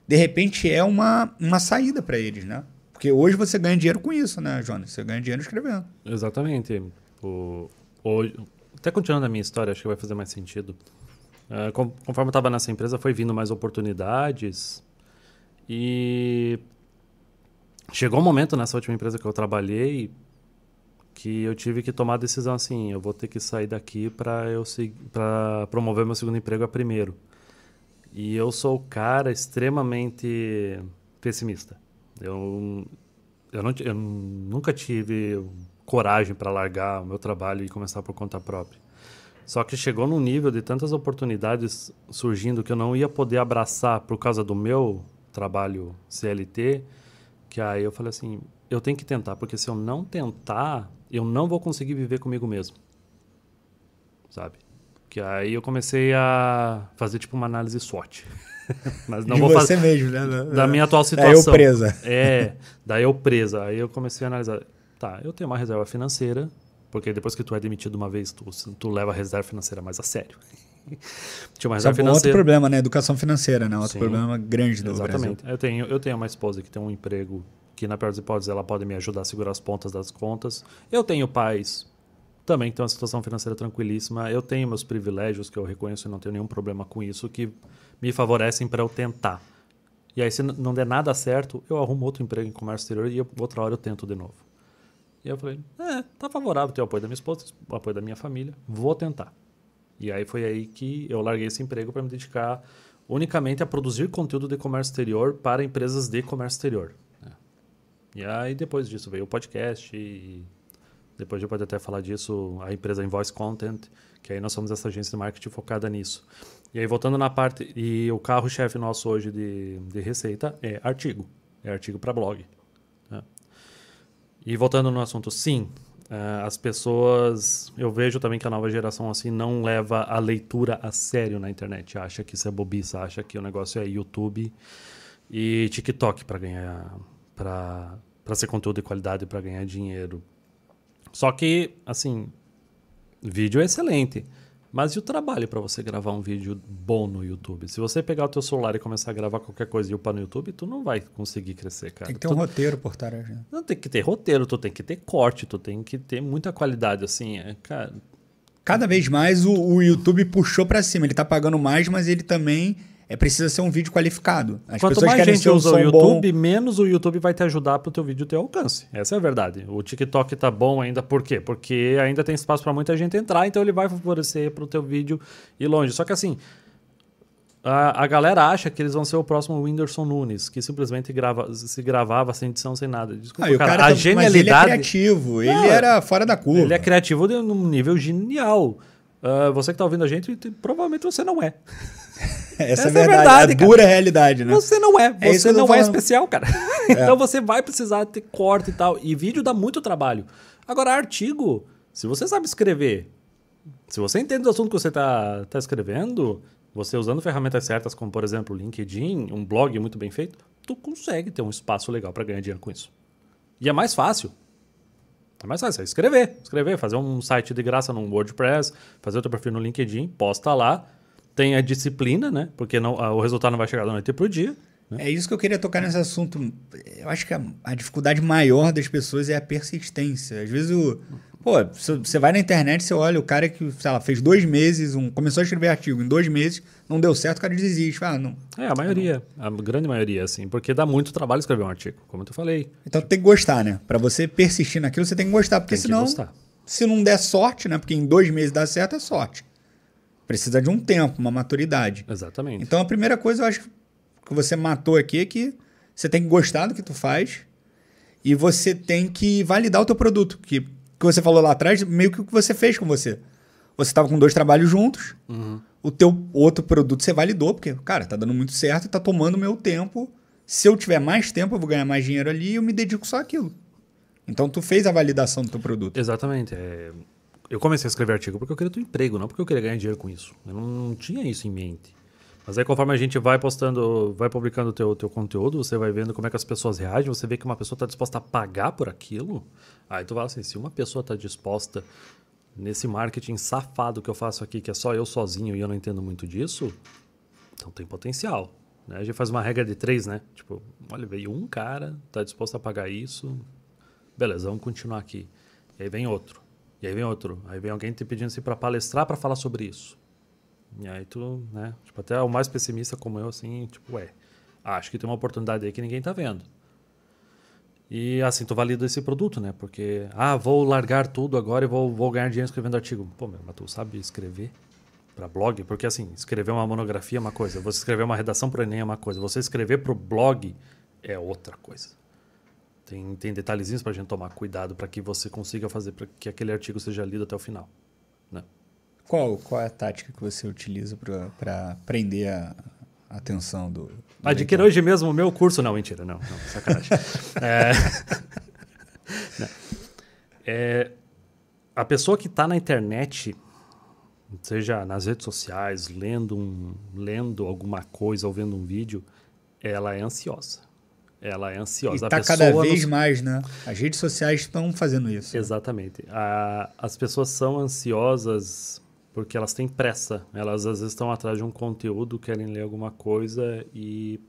de repente é uma, uma saída para eles, né? Porque hoje você ganha dinheiro com isso, né, Jonas? Você ganha dinheiro escrevendo. Exatamente. O, o, até continuando a minha história, acho que vai fazer mais sentido. Uh, conforme eu estava nessa empresa, foi vindo mais oportunidades. E chegou um momento nessa última empresa que eu trabalhei que eu tive que tomar a decisão assim, eu vou ter que sair daqui para eu para promover meu segundo emprego a primeiro. E eu sou o cara extremamente pessimista. Eu, eu, não, eu nunca tive coragem para largar o meu trabalho e começar por conta própria. Só que chegou num nível de tantas oportunidades surgindo que eu não ia poder abraçar por causa do meu trabalho CLT, que aí eu falei assim, eu tenho que tentar, porque se eu não tentar, eu não vou conseguir viver comigo mesmo. Sabe? Que aí eu comecei a fazer tipo uma análise SWOT. *laughs* Mas não de vou você fazer. mesmo, né? Da minha atual situação. Daí eu presa. É, daí eu presa. Aí eu comecei a analisar. Tá, eu tenho uma reserva financeira, porque depois que tu é demitido uma vez, tu, tu leva a reserva financeira mais a sério. *laughs* Tinha uma Só reserva outro financeira. problema, né? Educação financeira, né? Outro Sim. problema grande do Exatamente. Brasil. Eu tenho, eu tenho uma esposa que tem um emprego que, na pior das hipóteses, ela pode me ajudar a segurar as pontas das contas. Eu tenho pais também têm uma situação financeira tranquilíssima. Eu tenho meus privilégios que eu reconheço e não tenho nenhum problema com isso, que me favorecem para eu tentar. E aí, se não der nada certo, eu arrumo outro emprego em comércio exterior e eu- outra hora eu tento de novo. E eu falei, é, tá favorável ter o apoio da minha esposa, o apoio da minha família, vou tentar. E aí foi aí que eu larguei esse emprego para me dedicar unicamente a produzir conteúdo de comércio exterior para empresas de comércio exterior. né? E aí depois disso veio o podcast e depois a gente pode até falar disso, a empresa Invoice Content, que aí nós somos essa agência de marketing focada nisso. E aí voltando na parte, e o carro-chefe nosso hoje de, de receita é artigo, é artigo para blog. né? E voltando no assunto, sim, eh, as pessoas, eu vejo também que a nova geração assim não leva a leitura a sério na internet, acha que isso é bobiça, acha que o negócio é YouTube e TikTok para ganhar, para para ser conteúdo de qualidade para ganhar dinheiro. Só que, assim, vídeo é excelente. Mas e o trabalho para você gravar um vídeo bom no YouTube? Se você pegar o teu celular e começar a gravar qualquer coisa e upar no YouTube, tu não vai conseguir crescer, cara. Tem que ter Tu- um roteiro por trás. Né? não tem que ter roteiro, tu tem que ter corte, tu tem que ter muita qualidade, assim, é, cara. Cada vez mais o, o YouTube puxou pra cima. Ele tá pagando mais, mas ele também é precisa ser um vídeo qualificado. As Quanto pessoas mais querem gente usa o YouTube, bom. menos o YouTube vai te ajudar pro teu vídeo ter alcance. Essa é a verdade. O TikTok tá bom ainda, por quê? Porque ainda tem espaço para muita gente entrar, então ele vai favorecer pro teu vídeo ir longe. Só que assim, a, a galera acha que eles vão ser o próximo Whindersson Nunes, que simplesmente grava, se gravava sem edição, sem nada. Desculpa, Ah, o cara, cara a tá- Mas ele é genialidade... criativo. Ele Não, era fora da curva. Ele é criativo de- num nível genial. Ah, você que tá ouvindo a gente, te- provavelmente você não é. Essa, *laughs* essa é é verdade. verdade, a cara. dura realidade, né? Você não é. É Você tô não é especial, cara. *laughs* então você vai precisar ter corte e tal. E vídeo dá muito trabalho. Agora, artigo, se você sabe escrever, se você entende do assunto que você tá, tá escrevendo, você usando ferramentas certas, como por exemplo o LinkedIn, um blog muito bem feito, tu consegue ter um espaço legal para ganhar dinheiro com isso. E é mais fácil. É mais fácil, é escrever. Escrever, fazer um site de graça no WordPress, fazer o teu perfil no LinkedIn, posta lá. Tem a disciplina, né? Porque não, a- o resultado não vai chegar da noite pro dia. É isso que eu queria tocar nesse assunto. Eu acho que a, a dificuldade maior das pessoas é a persistência. Às vezes o. Pô, você vai na internet, você olha o cara que, sei lá, fez dois meses, um, começou a escrever artigo, em dois meses, não deu certo, o cara desiste. Ah, não. É, a maioria. A grande maioria, assim. Porque dá muito trabalho escrever um artigo, como eu te falei. Então tem que gostar, né? Pra você persistir naquilo, você tem que gostar, porque Tem senão. gostar. Se não der sorte, né? Porque em dois meses dá certo, é sorte. Precisa de um tempo, uma maturidade. Exatamente. Então a primeira coisa eu acho que você matou aqui é que você tem que gostar do que tu faz e você tem que validar o teu produto. Que, que você falou lá atrás, meio que o que você fez com você. Você estava com dois trabalhos juntos, o teu outro produto você validou, porque, cara, tá dando muito certo e tá tomando meu tempo. Se eu tiver mais tempo, eu vou ganhar mais dinheiro ali e eu me dedico só àquilo. Então tu fez a validação do teu produto. Exatamente. é, Eu comecei a escrever artigo porque eu queria ter um emprego, não porque eu queria ganhar dinheiro com isso. Eu não tinha isso em mente. Mas aí conforme a gente vai postando, vai publicando o teu, teu conteúdo, você vai vendo como é que as pessoas reagem, você vê que uma pessoa está disposta a pagar por aquilo. Aí tu fala assim, se uma pessoa está disposta nesse marketing safado que eu faço aqui, que é só eu sozinho e eu não entendo muito disso, então tem potencial. Né? A gente faz uma regra de três, né? Tipo, olha, veio um cara, tá disposto a pagar isso, beleza, vamos continuar aqui. E aí vem outro, e aí vem outro, aí vem alguém te pedindo assim para palestrar para falar sobre isso. E aí tu, né? Tipo, até o mais pessimista como eu, assim, tipo, ué, acho que tem uma oportunidade aí que ninguém tá vendo. E assim, tu valida esse produto, né? Porque, ah, vou largar tudo agora e vou, vou ganhar dinheiro escrevendo artigo. Pô, meu, mas tu sabe escrever para blog? Porque assim, escrever uma monografia é uma coisa, você escrever uma redação para Enem é uma coisa, você escrever para o blog é outra coisa. Tem, tem detalhezinhos para a gente tomar cuidado para que você consiga fazer para que aquele artigo seja lido até o final. Né? Qual, qual é a tática que você utiliza para prender a atenção do. do Adquira leitor? hoje mesmo o meu curso. Não, mentira, não, não sacanagem. *laughs* é, *laughs* Não. É, a pessoa que está na internet, seja nas redes sociais, lendo, um, lendo alguma coisa ou vendo um vídeo, ela é ansiosa. Ela é E ansiosa. A tá cada vez não- mais, né? As redes sociais estão fazendo isso. Exatamente. A- as pessoas são ansiosas Porque elas têm pressa. Elas às vezes estão atrás de um conteúdo, querem ler alguma coisa e.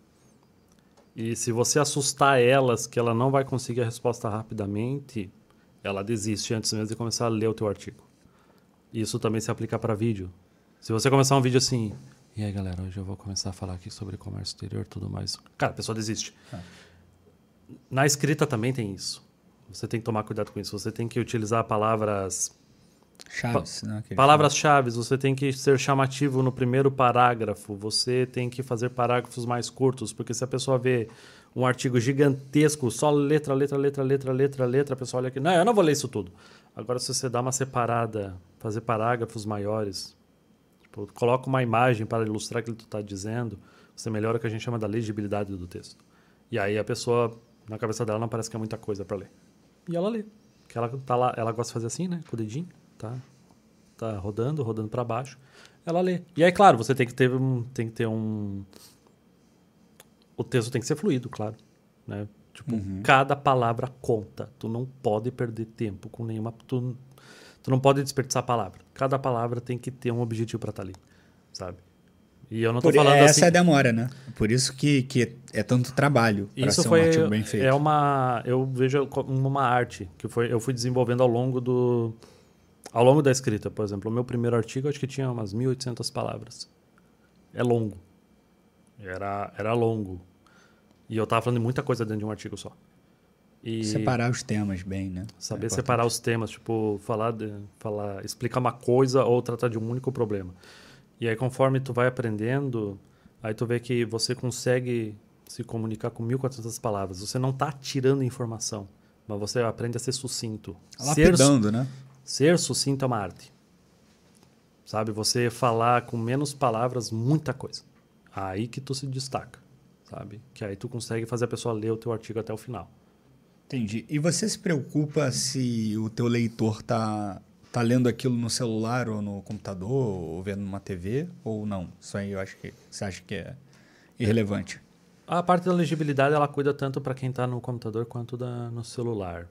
E se você assustar elas que ela não vai conseguir a resposta rapidamente, ela desiste antes mesmo de começar a ler o teu artigo. Isso também se aplica para vídeo. Se você começar um vídeo assim, e aí galera, hoje eu vou começar a falar aqui sobre comércio exterior tudo mais. Cara, a pessoa desiste. Na escrita também tem isso. Você tem que tomar cuidado com isso. Você tem que utilizar palavras Chaves, né? aquele Palavras-chave, você tem que ser chamativo no primeiro parágrafo, você tem que fazer parágrafos mais curtos, porque se a pessoa vê um artigo gigantesco, só letra, letra, letra, letra, letra, letra, a pessoa olha aqui, não, eu não vou ler isso tudo. Agora, se você dá uma separada, fazer parágrafos maiores, tipo, coloca uma imagem para ilustrar aquilo que tu está dizendo, você melhora o que a gente chama da legibilidade do texto. E aí a pessoa, na cabeça dela, não parece que é muita coisa para ler. E ela lê. Que ela tá lá, ela gosta de fazer assim, né, com o dedinho tá, tá rodando, rodando para baixo, ela lê. E aí, claro, você tem que ter um, tem que ter um, o texto tem que ser fluido, claro, né? Tipo, cada palavra conta. Tu não pode perder tempo com nenhuma, tu, tu não pode desperdiçar a palavra. Cada palavra tem que ter um objetivo para estar ali, sabe? E eu não tô Por, falando essa assim. é a demora, né? Por isso que, que é tanto trabalho para ser foi um artigo bem feito. é uma eu vejo como uma arte que foi eu fui desenvolvendo ao longo do ao longo da escrita, por exemplo, o meu primeiro artigo acho que tinha umas 1800 palavras. É longo. Era era longo. E eu tava falando de muita coisa dentro de um artigo só. E Separar os temas bem, né? saber É separar os temas, tipo, falar, de, falar, explicar uma coisa ou tratar de um único problema. E aí, conforme tu vai aprendendo, aí tu vê que você consegue se comunicar com 1.400 palavras. Você não está tirando informação, mas você aprende a ser sucinto. Ser, su- Lapidando, né? Ser sucinto é uma arte. Sabe? Você falar com menos palavras muita coisa. Aí que tu se destaca, sabe? Que aí tu consegue fazer a pessoa ler o teu artigo até o final. Entendi. E você se preocupa se o teu leitor tá, tá lendo aquilo no celular ou no computador ou vendo numa TV ou não? Isso aí eu acho que você acha que é irrelevante. A parte da legibilidade ela cuida tanto para quem está no computador quanto da, no celular.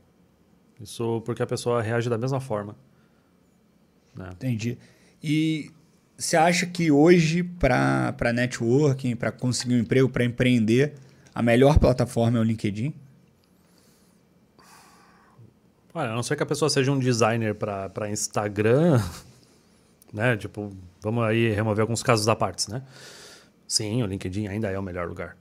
Isso porque a pessoa reage da mesma forma. Né? Entendi. E você acha que hoje, para networking, para conseguir um emprego, para empreender, a melhor plataforma é o LinkedIn? Olha, a não ser que a pessoa seja um designer para Instagram, *laughs* né? Tipo, vamos aí remover alguns casos à parte, né? Sim, o LinkedIn ainda é o melhor lugar.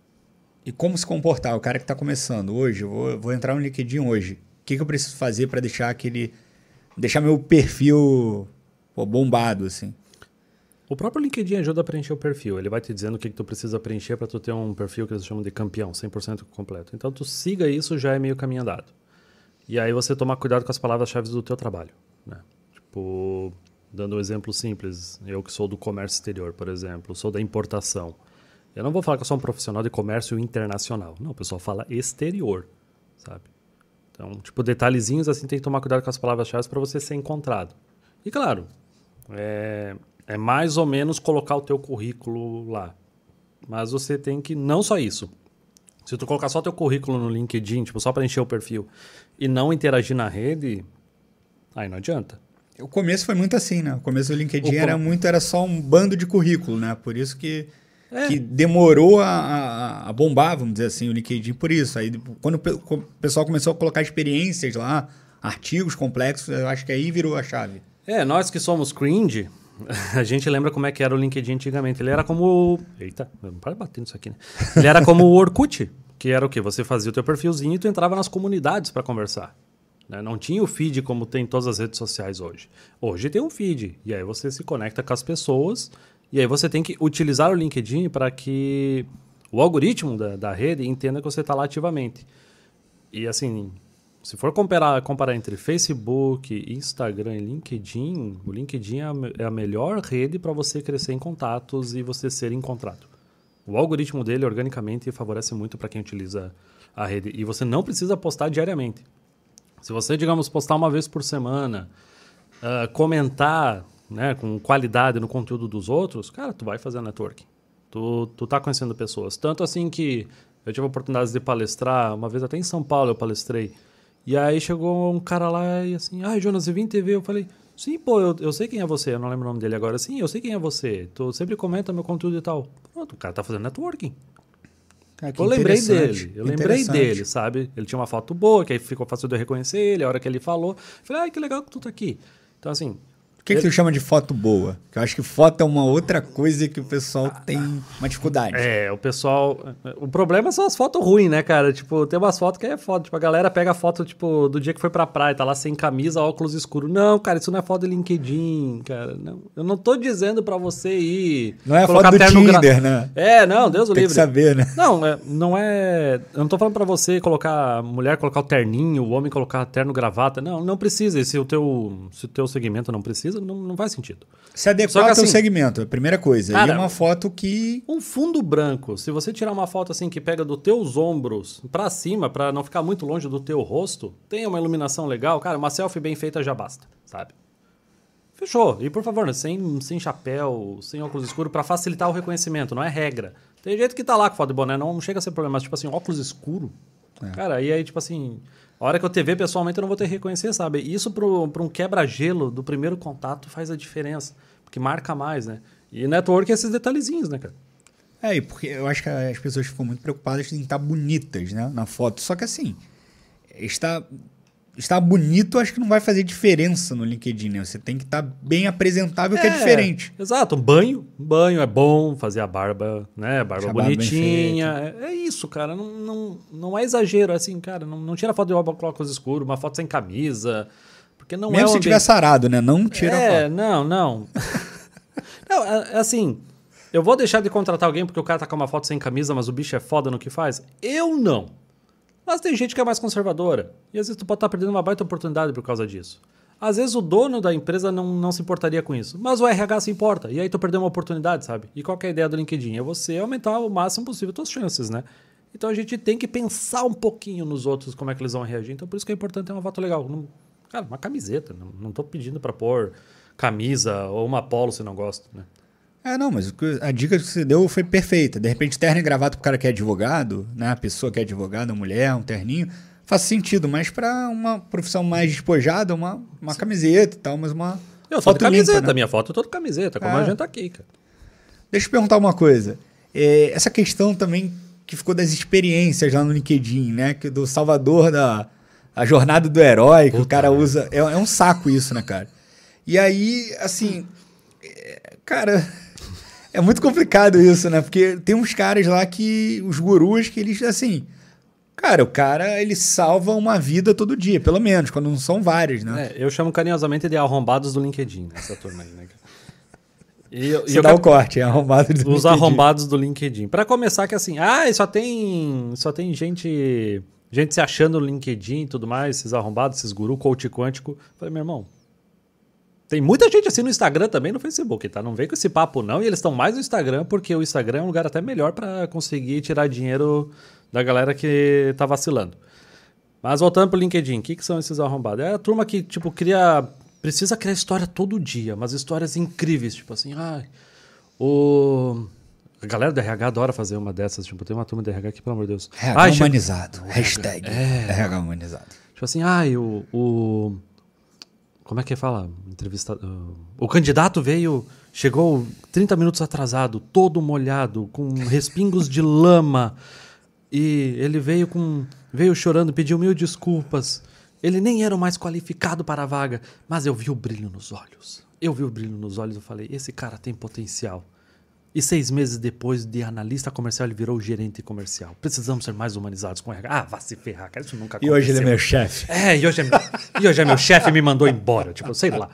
E como se comportar? O cara que está começando hoje, vou, vou entrar no LinkedIn hoje. Que, que eu preciso fazer para deixar aquele. deixar meu perfil pô, bombado, assim? O próprio LinkedIn ajuda a preencher o perfil. Ele vai te dizendo o que, que tu precisa preencher para tu ter um perfil que eles chamam de campeão, 100% completo. Então, tu siga isso, já é meio caminho andado. E aí você toma cuidado com as palavras-chave do teu trabalho. Né? Tipo, dando um exemplo simples, eu que sou do comércio exterior, por exemplo, sou da importação. Eu não vou falar que eu sou um profissional de comércio internacional. Não, o pessoal fala exterior, sabe? Então, tipo, detalhezinhos assim, tem que tomar cuidado com as palavras-chave para você ser encontrado. E claro, é, é mais ou menos colocar o teu currículo lá. Mas você tem que, não só isso. Se tu colocar só teu currículo no LinkedIn, tipo, só para encher o perfil, e não interagir na rede, aí não adianta. O começo foi muito assim, né? O começo do LinkedIn O com- era muito, era só um bando de currículo, né? Por isso que, É. que demorou a, a, a bombar, vamos dizer assim, o LinkedIn por isso. Aí quando o pe- o pessoal começou a colocar experiências lá, artigos complexos, eu acho que aí virou a chave. É, nós que somos cringe, *laughs* a gente lembra como é que era o LinkedIn antigamente. Ele era como. Eita, não para bater nisso aqui, né? Ele era como o Orkut, que era o quê? Você fazia o teu perfilzinho e tu entrava nas comunidades para conversar. né? Não tinha o feed como tem em todas as redes sociais hoje. Hoje tem um feed. E aí você se conecta com as pessoas. E aí você tem que utilizar o LinkedIn para que o algoritmo da, da rede entenda que você está lá ativamente. E assim, se for comparar, comparar entre Facebook, Instagram e LinkedIn, o LinkedIn é a, é melhor rede para você crescer em contatos e você ser encontrado. O algoritmo dele, organicamente, favorece muito para quem utiliza a rede. E você não precisa postar diariamente. Se você, digamos, postar uma vez por semana, ah, comentar né, com qualidade no conteúdo dos outros, cara, tu vai fazer networking. Tu, tu tá conhecendo pessoas. Tanto assim que eu tive a oportunidade de palestrar, uma vez até em São Paulo eu palestrei. E aí chegou um cara lá e assim, ai Jonas, eu vim ver. Eu falei, Sim, pô, eu, eu sei quem é você, eu não lembro o nome dele agora. Sim, eu sei quem é você. Tu sempre comenta meu conteúdo e tal. Pronto, o cara tá fazendo networking. Cara, Eu lembrei dele, eu lembrei dele, sabe? Ele tinha uma foto boa, que aí ficou fácil de eu reconhecer ele, a hora que ele falou. Falei, ai, que legal que tu tá aqui. Então, assim, que, que tu chama de foto boa? Que eu acho que foto é uma outra coisa que o pessoal tem uma dificuldade. É, o pessoal. O problema são as fotos ruins, né, cara? Tipo, tem umas fotos que é foto. Tipo, a galera pega a foto, tipo, do dia que foi pra praia, tá lá sem camisa, óculos escuros. Não, cara, isso não é foto de LinkedIn, cara. Não, eu não tô dizendo pra você ir. Não é foto do terno gra- Tinder, né? É, não, Deus o Tem livre. que saber, né? Não, é, não é. Eu não tô falando pra você colocar. a Mulher colocar o terninho, o homem colocar terno gravata. Não, não precisa. E Se o teu, se o teu segmento não precisa, não, não faz sentido. Se adequar ao assim- segmento, é a primeira coisa. Cara, e uma foto que. Um fundo branco, se você tirar uma foto assim que pega dos teus ombros pra cima, pra não ficar muito longe do teu rosto, tem uma iluminação legal, cara, uma selfie bem feita já basta, sabe? Fechou. E por favor, né, sem, sem chapéu, sem óculos escuros, pra facilitar o reconhecimento, não é regra. Tem gente que tá lá com foto de boné, não chega a ser problema, mas tipo assim, óculos escuro. Cara, e aí, tipo assim, a hora que eu te ver pessoalmente, eu não vou ter que reconhecer, sabe? Isso pro, pra um quebra-gelo do primeiro contato faz a diferença, porque marca mais, né? E network é esses detalhezinhos, né, cara? É, e porque eu acho que as pessoas ficam muito preocupadas em estar bonitas, né? Na foto. Só que assim, estar, estar bonito acho que não vai fazer diferença no LinkedIn, né? Você tem que estar bem apresentável, que é diferente. Exato, um banho, um banho é bom, fazer a barba, né? Barba Deixar a barba bonitinha. É, é isso, cara. Não, não, não é exagero, é assim, cara. Não, não tira foto de óculos escuro, uma foto sem camisa. Porque não é Mesmo se tiver sarado, né? Não tira a é, foto. não, não. *laughs* não, é, é assim, eu vou deixar de contratar alguém porque o cara tá com uma foto sem camisa, mas o bicho é foda no que faz? Eu não. Mas tem gente que é mais conservadora. E às vezes tu pode estar perdendo uma baita oportunidade por causa disso. Às vezes o dono da empresa não, não se importaria com isso. Mas o RH se importa. E aí tu perdeu uma oportunidade, sabe? E qual é a ideia do LinkedIn? É você aumentar o máximo possível as tuas chances, né? Então a gente tem que pensar um pouquinho nos outros, como é que eles vão reagir. Então por isso que é importante ter uma foto legal. Não- cara, uma camiseta. Não, não tô pedindo pra pôr camisa ou uma polo se não gosta, né? É, não, mas a dica que você deu foi perfeita. De repente, terno e gravata pro cara que é advogado, né? A pessoa que é advogada, mulher, um terninho, faz sentido. Mas para uma profissão mais despojada, uma, uma camiseta e tal, mas uma Eu foto camiseta. limpa, né? Minha foto tô de camiseta, como É. a gente tá aqui, cara. Deixa eu perguntar uma coisa. É, essa questão também que ficou das experiências lá no LinkedIn, né? Que do Salvador da a jornada do herói, que o cara usa. É, é um saco isso, né, cara? E aí, assim. é, cara. É muito complicado isso, né? Porque tem uns caras lá que. Os gurus que eles, assim. Cara, o cara, ele salva uma vida todo dia, pelo menos, quando não são vários, né? É, eu chamo carinhosamente de arrombados do LinkedIn, essa turma aí, né? E eu, Você eu dá o corte, é arrombado do Os LinkedIn. arrombados do LinkedIn. Pra começar que assim, ah, só tem só tem gente gente se achando no LinkedIn e tudo mais, esses arrombados, esses guru coach quântico. Falei, meu irmão, tem muita gente assim no Instagram também, no Facebook, tá? Não vem com esse papo não, e eles estão mais no Instagram porque o Instagram é um lugar até melhor pra conseguir tirar dinheiro da galera que tá vacilando. Mas voltando pro LinkedIn, o que, que são esses arrombados? É a turma que, tipo, cria. Precisa criar história todo dia, mas histórias incríveis, tipo assim, ah, o. A galera do RH adora fazer uma dessas, tipo, tem uma turma do RH aqui, pelo amor de Deus. RH che- humanizado. Hashtag RH humanizado. Tipo assim, ai, o. o como é que fala? Entrevista. uh, o candidato veio. Chegou 30 minutos atrasado, todo molhado, com respingos de lama. E ele veio com. veio chorando, pediu mil desculpas. Ele nem era o mais qualificado para a vaga, mas eu vi o brilho nos olhos. Eu vi o brilho nos olhos e falei: esse cara tem potencial. E seis meses depois de analista comercial, ele virou gerente comercial. Precisamos ser mais humanizados com RH. Ah, vá se ferrar, cara. Isso nunca E aconteceu. hoje ele é meu chefe. É, e hoje é, e hoje é meu chefe me mandou embora. Tipo, sei lá.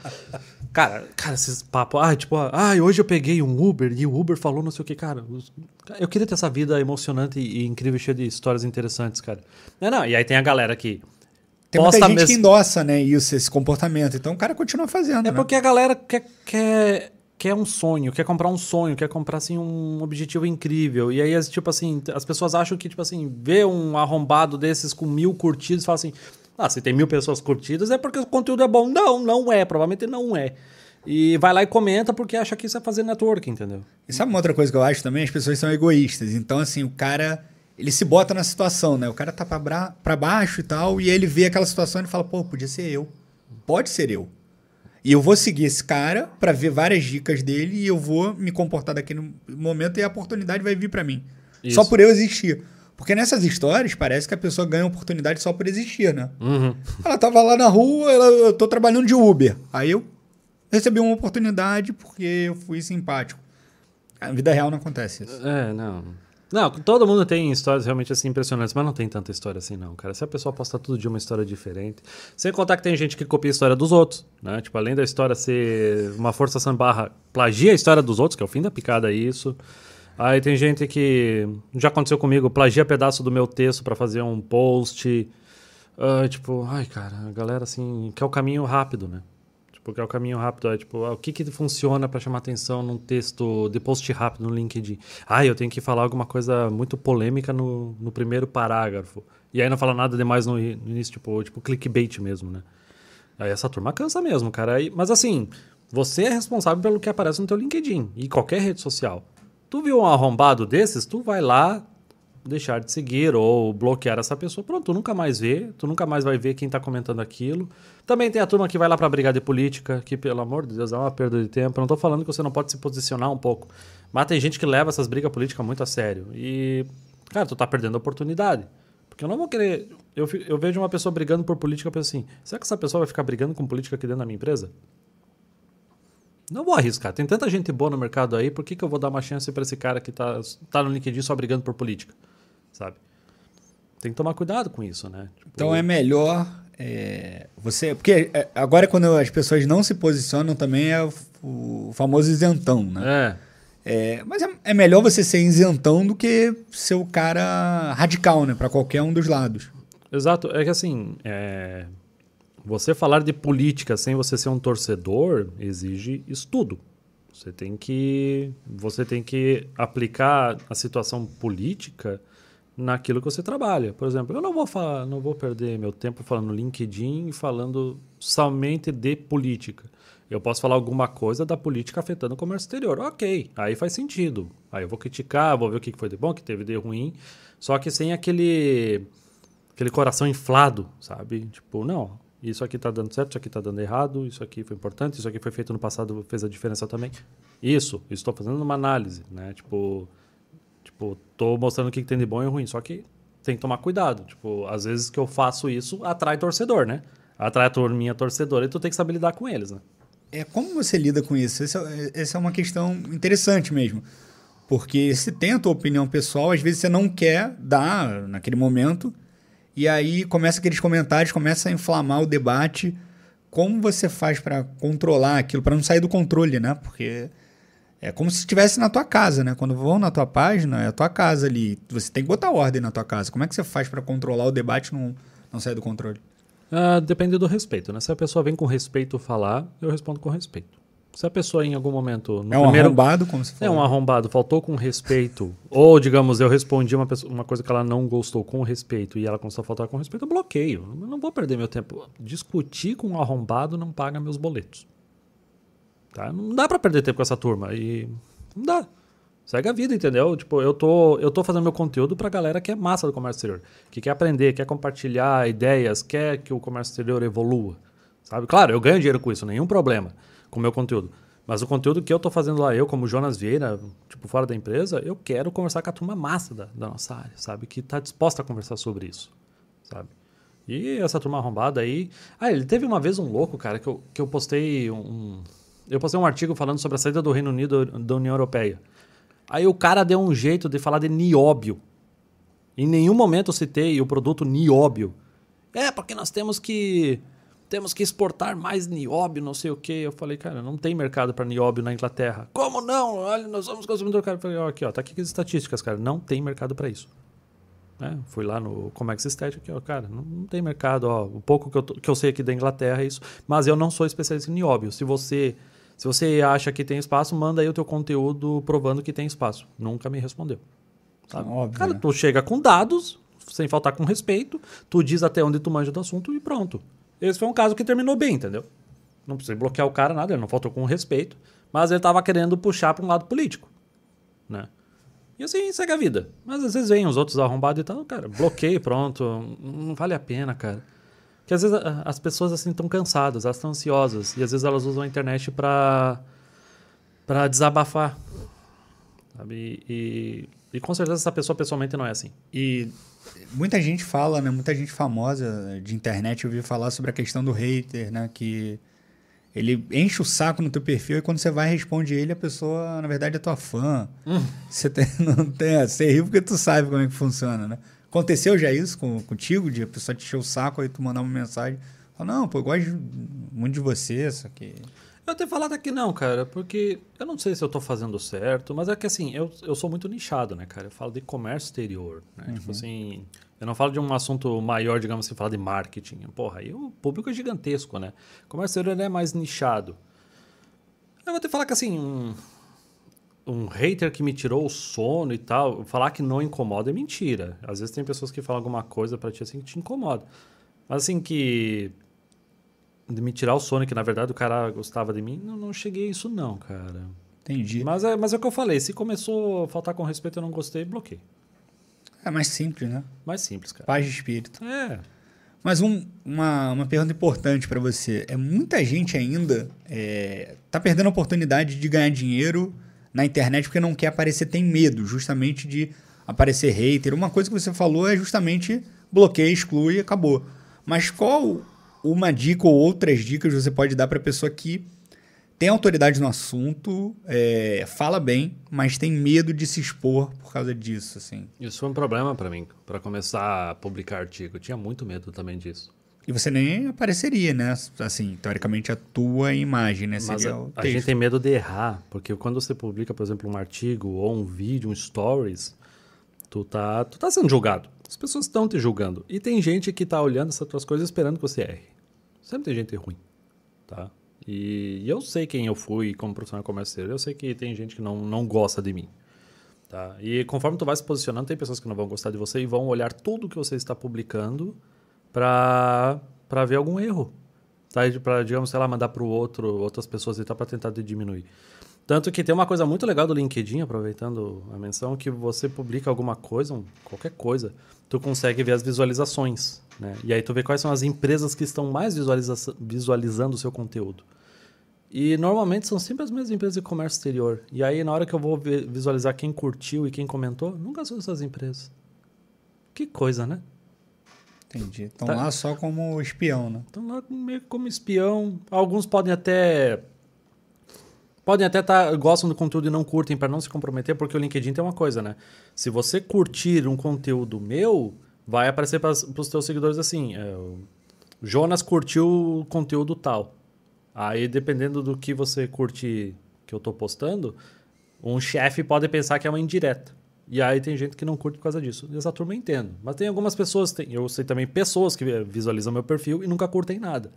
Cara, cara, esses papos. Ai, tipo, ai, hoje eu peguei um Uber e o Uber falou não sei o que, cara. Eu queria ter essa vida emocionante e, e incrível, cheia de histórias interessantes, cara. Não, não, e aí tem a galera que. Tem muita posta gente mes- que endossa, né, isso, esse comportamento. Então o cara continua fazendo, É né? porque a galera quer, quer, quer um sonho, quer comprar um sonho, quer comprar assim um objetivo incrível. E aí, tipo assim, as pessoas acham que, tipo assim, ver um arrombado desses com mil curtidas fala assim: ah, se tem mil pessoas curtidas é porque o conteúdo é bom. Não, não é, provavelmente não é. E vai lá e comenta porque acha que isso é fazer network, entendeu? E sabe uma outra coisa que eu acho também? As pessoas são egoístas. Então, assim, o cara, ele se bota na situação, né? O cara tá pra, pra baixo e tal, e ele vê aquela situação e fala, pô, podia ser eu. Pode ser eu. E eu vou seguir esse cara para ver várias dicas dele e eu vou me comportar daquele momento e a oportunidade vai vir para mim. Isso. Só por eu existir. Porque nessas histórias parece que a pessoa ganha oportunidade só por existir, né? Uhum. Ela tava lá na rua, ela, eu tô trabalhando de Uber. Aí eu recebi uma oportunidade porque eu fui simpático. Na vida real não acontece isso. É, não. Não, todo mundo tem histórias realmente assim impressionantes, mas não tem tanta história assim, não, cara. Se a pessoa posta tudo de uma história diferente. Sem contar que tem gente que copia a história dos outros, né? Tipo, além da história ser uma forçação barra, plagia a história dos outros, que é o fim da picada isso. Aí tem gente que. Já aconteceu comigo, plagia pedaço do meu texto para fazer um post. Ah, tipo, ai, cara, a galera assim, quer o caminho rápido, né? Tipo, quer o caminho rápido. É tipo, o que que funciona para chamar atenção num texto de post rápido no LinkedIn? Ah, eu tenho que falar alguma coisa muito polêmica no, no primeiro parágrafo. E aí não fala nada demais no, no início, tipo, tipo clickbait mesmo, né? Aí essa turma cansa mesmo, cara. Aí- mas assim, você é responsável pelo que aparece no teu LinkedIn e qualquer rede social. Tu viu um arrombado desses, tu vai lá deixar de seguir ou bloquear essa pessoa. Pronto, tu nunca mais vê, tu nunca mais vai ver quem tá comentando aquilo. Também tem a turma que vai lá pra brigar de política, que pelo amor de Deus é uma perda de tempo. Eu não tô falando que você não pode se posicionar um pouco, mas tem gente que leva essas brigas políticas muito a sério. E, cara, tu tá perdendo a oportunidade. Porque eu não vou querer. Eu, eu vejo uma pessoa brigando por política eu penso assim: será que essa pessoa vai ficar brigando com política aqui dentro da minha empresa? Não vou arriscar. Tem tanta gente boa no mercado aí, por que, que eu vou dar uma chance pra esse cara que tá, tá no LinkedIn só brigando por política? Sabe? Tem que tomar cuidado com isso, né? Tipo, Então é melhor é, você. Porque é, agora, quando as pessoas não se posicionam, também é o, famoso isentão, né? É. É, mas é, é melhor você ser isentão do que ser o cara radical, né? Pra qualquer um dos lados. Exato. É que assim, é, você falar de política sem você ser um torcedor exige estudo. Você tem que, você tem que aplicar a situação política naquilo que você trabalha. Por exemplo, eu não vou falar, não vou perder meu tempo falando LinkedIn e falando somente de política. Eu posso falar alguma coisa da política afetando o comércio exterior. Ok, aí faz sentido. Aí eu vou criticar, vou ver o que foi de bom, o que teve de ruim. Só que sem aquele aquele coração inflado, sabe? Tipo, não, isso aqui tá dando certo, isso aqui tá dando errado, isso aqui foi importante, isso aqui foi feito no passado, fez a diferença também. Isso, estou fazendo uma análise, né? Tipo, tipo, tô mostrando o que tem de bom e ruim, só que tem que tomar cuidado. Tipo, às vezes que eu faço isso atrai torcedor, né? Atrai a turminha torcedora e tu tem que saber lidar com eles, né? É como você lida com isso? Essa, essa é uma questão interessante mesmo. Porque se tem a tua opinião pessoal, às vezes você não quer dar naquele momento, e aí começa aqueles comentários, começa a inflamar o debate. Como você faz para controlar aquilo, para não sair do controle, né? Porque é como se estivesse na tua casa, né? Quando vão na tua página, é a tua casa ali. Você tem que botar ordem na tua casa. Como é que você faz para controlar o debate e não, não sair do controle? Ah, depende do respeito, né? Se a pessoa vem com respeito falar, eu respondo com respeito. Se a pessoa em algum momento. É um primeiro, arrombado, como você É falou. um arrombado, faltou com respeito. *laughs* Ou, digamos, eu respondi uma, pessoa- uma coisa que ela não gostou com respeito e ela começou a faltar com respeito, eu bloqueio. Eu não vou perder meu tempo. Discutir com um arrombado não paga meus boletos. Tá? Não dá pra perder tempo com essa turma. E não dá. Segue a vida, entendeu? Tipo, eu tô, eu tô fazendo meu conteúdo pra galera que é massa do comércio exterior. Que quer aprender, quer compartilhar ideias, quer que o comércio exterior evolua. Sabe? Claro, eu ganho dinheiro com isso, nenhum problema com o meu conteúdo. Mas o conteúdo que eu tô fazendo lá, eu como Jonas Vieira, tipo, fora da empresa, eu quero conversar com a turma massa da, da nossa área, sabe? Que tá disposta a conversar sobre isso, sabe? E essa turma arrombada aí... Ah, ele teve uma vez um louco, cara, que eu, que eu postei um... um- Eu postei um artigo falando sobre a saída do Reino Unido da União Europeia. Aí o cara deu um jeito de falar de nióbio. Em nenhum momento eu citei o produto nióbio. É, porque nós temos que temos que exportar mais nióbio, não sei o quê. Eu falei, cara, não tem mercado para nióbio na Inglaterra. Como não? Olha, nós somos consumidor caro. Eu falei, ó, aqui, ó, tá aqui as estatísticas, cara. Não tem mercado para isso. Né? Fui lá no Comex Estética, ó, cara, não, não tem mercado, ó. O pouco que eu, que eu sei aqui da Inglaterra é isso. Mas eu não sou especialista em nióbio. Se você se você acha que tem espaço, manda aí o teu conteúdo provando que tem espaço. Nunca me respondeu. Sabe? Óbvio, Cara, né? tu chega com dados, sem faltar com respeito, tu diz até onde tu manja do assunto e pronto. Esse foi um caso que terminou bem, entendeu? Não precisa bloquear o cara, nada, ele não faltou com respeito, mas ele tava querendo puxar para um lado político, né? E assim, segue a vida. Mas às vezes vem os outros arrombados e tal, cara, bloqueio, pronto, não vale a pena, cara. Que às vezes a- as pessoas assim estão cansadas, elas estão ansiosas. E às vezes elas usam a internet pra, pra desabafar. Sabe? E, e com certeza essa pessoa pessoalmente não é assim. E muita gente fala, né? Muita gente famosa de internet eu ouvi falar sobre a questão do hater, né? Que ele enche o saco no teu perfil e quando você vai e responde ele, a pessoa, na verdade, é tua fã. Você tem, *laughs* não tem, você ri porque tu sabe como é que funciona, né? Aconteceu já isso com, contigo, de a pessoa te encher o saco aí tu mandar uma mensagem. Fala, não, pô, eu gosto muito de você, só que. Eu tenho falado aqui não, cara, porque eu não sei se eu tô fazendo certo, mas é que assim, eu, eu sou muito nichado, né, cara? Eu falo de comércio exterior, né? Tipo assim, eu não falo de um assunto maior, digamos assim, falar de marketing. Porra, aí o público é gigantesco, né? Comércio exterior é mais nichado. Eu vou te falar que assim, um, hater que me tirou o sono e tal, falar que não incomoda é mentira. Às vezes tem pessoas que falam alguma coisa pra ti assim que te incomoda. Mas assim que de me tirar o sono, que na verdade o cara gostava de mim, não, não cheguei a isso não, cara. Entendi. Mas é, mas é o que eu falei, se começou a faltar com respeito eu não gostei, bloqueei. É mais simples, né? Mais simples, cara. Paz de espírito. É. Mas um- uma, uma pergunta importante pra você. É muita gente ainda é, tá perdendo a oportunidade de ganhar dinheiro na internet porque não quer aparecer, tem medo justamente de aparecer hater. Uma coisa que você falou é justamente bloqueia, exclui acabou. Mas qual uma dica ou outras dicas você pode dar pra pessoa que tem autoridade no assunto, é, fala bem, mas tem medo de se expor por causa disso, assim? Isso foi um problema pra mim, pra começar a publicar artigo. Eu tinha muito medo também disso. E você nem apareceria, né? Assim, teoricamente a tua imagem, né? Mas Seria a, a gente tem medo de errar, porque quando você publica, por exemplo, um artigo ou um vídeo, um stories, tu tá, tu tá sendo julgado. As pessoas estão te julgando. E tem gente que tá olhando essas tuas coisas esperando que você erre. Sempre tem gente ruim, tá? E, e eu sei quem eu fui como profissional comercial. Eu sei que tem gente que não, não gosta de mim. Tá? E conforme tu vai se posicionando, tem pessoas que não vão gostar de você e vão olhar tudo que você está publicando para para ver algum erro. Tá? Para, digamos, sei lá, mandar para o outro, outras pessoas e tal, para tentar diminuir. Tanto que tem uma coisa muito legal do LinkedIn, aproveitando a menção, que você publica alguma coisa, qualquer coisa, tu consegue ver as visualizações. Né? E aí tu vê quais são as empresas que estão mais visualiza visualizando o seu conteúdo. E normalmente são sempre as mesmas empresas de comércio exterior. E aí, na hora que eu vou visualizar quem curtiu e quem comentou, nunca são essas empresas. Que coisa, né? Entendi. Estão Tá. lá só como espião, né? Estão lá meio que como espião. Alguns podem até. Podem até tá, gostam do conteúdo e não curtem para não se comprometer, porque o LinkedIn tem uma coisa, né? Se você curtir um conteúdo meu, vai aparecer para os teus seguidores assim: é, Jonas curtiu o conteúdo tal. Aí, dependendo do que você curte que eu tô postando, um chefe pode pensar que é uma indireta. E aí tem gente que não curte por causa disso. Essa turma eu entendo. Mas tem algumas pessoas, tem, eu sei também pessoas que eh, visualizam meu perfil e nunca curtem nada.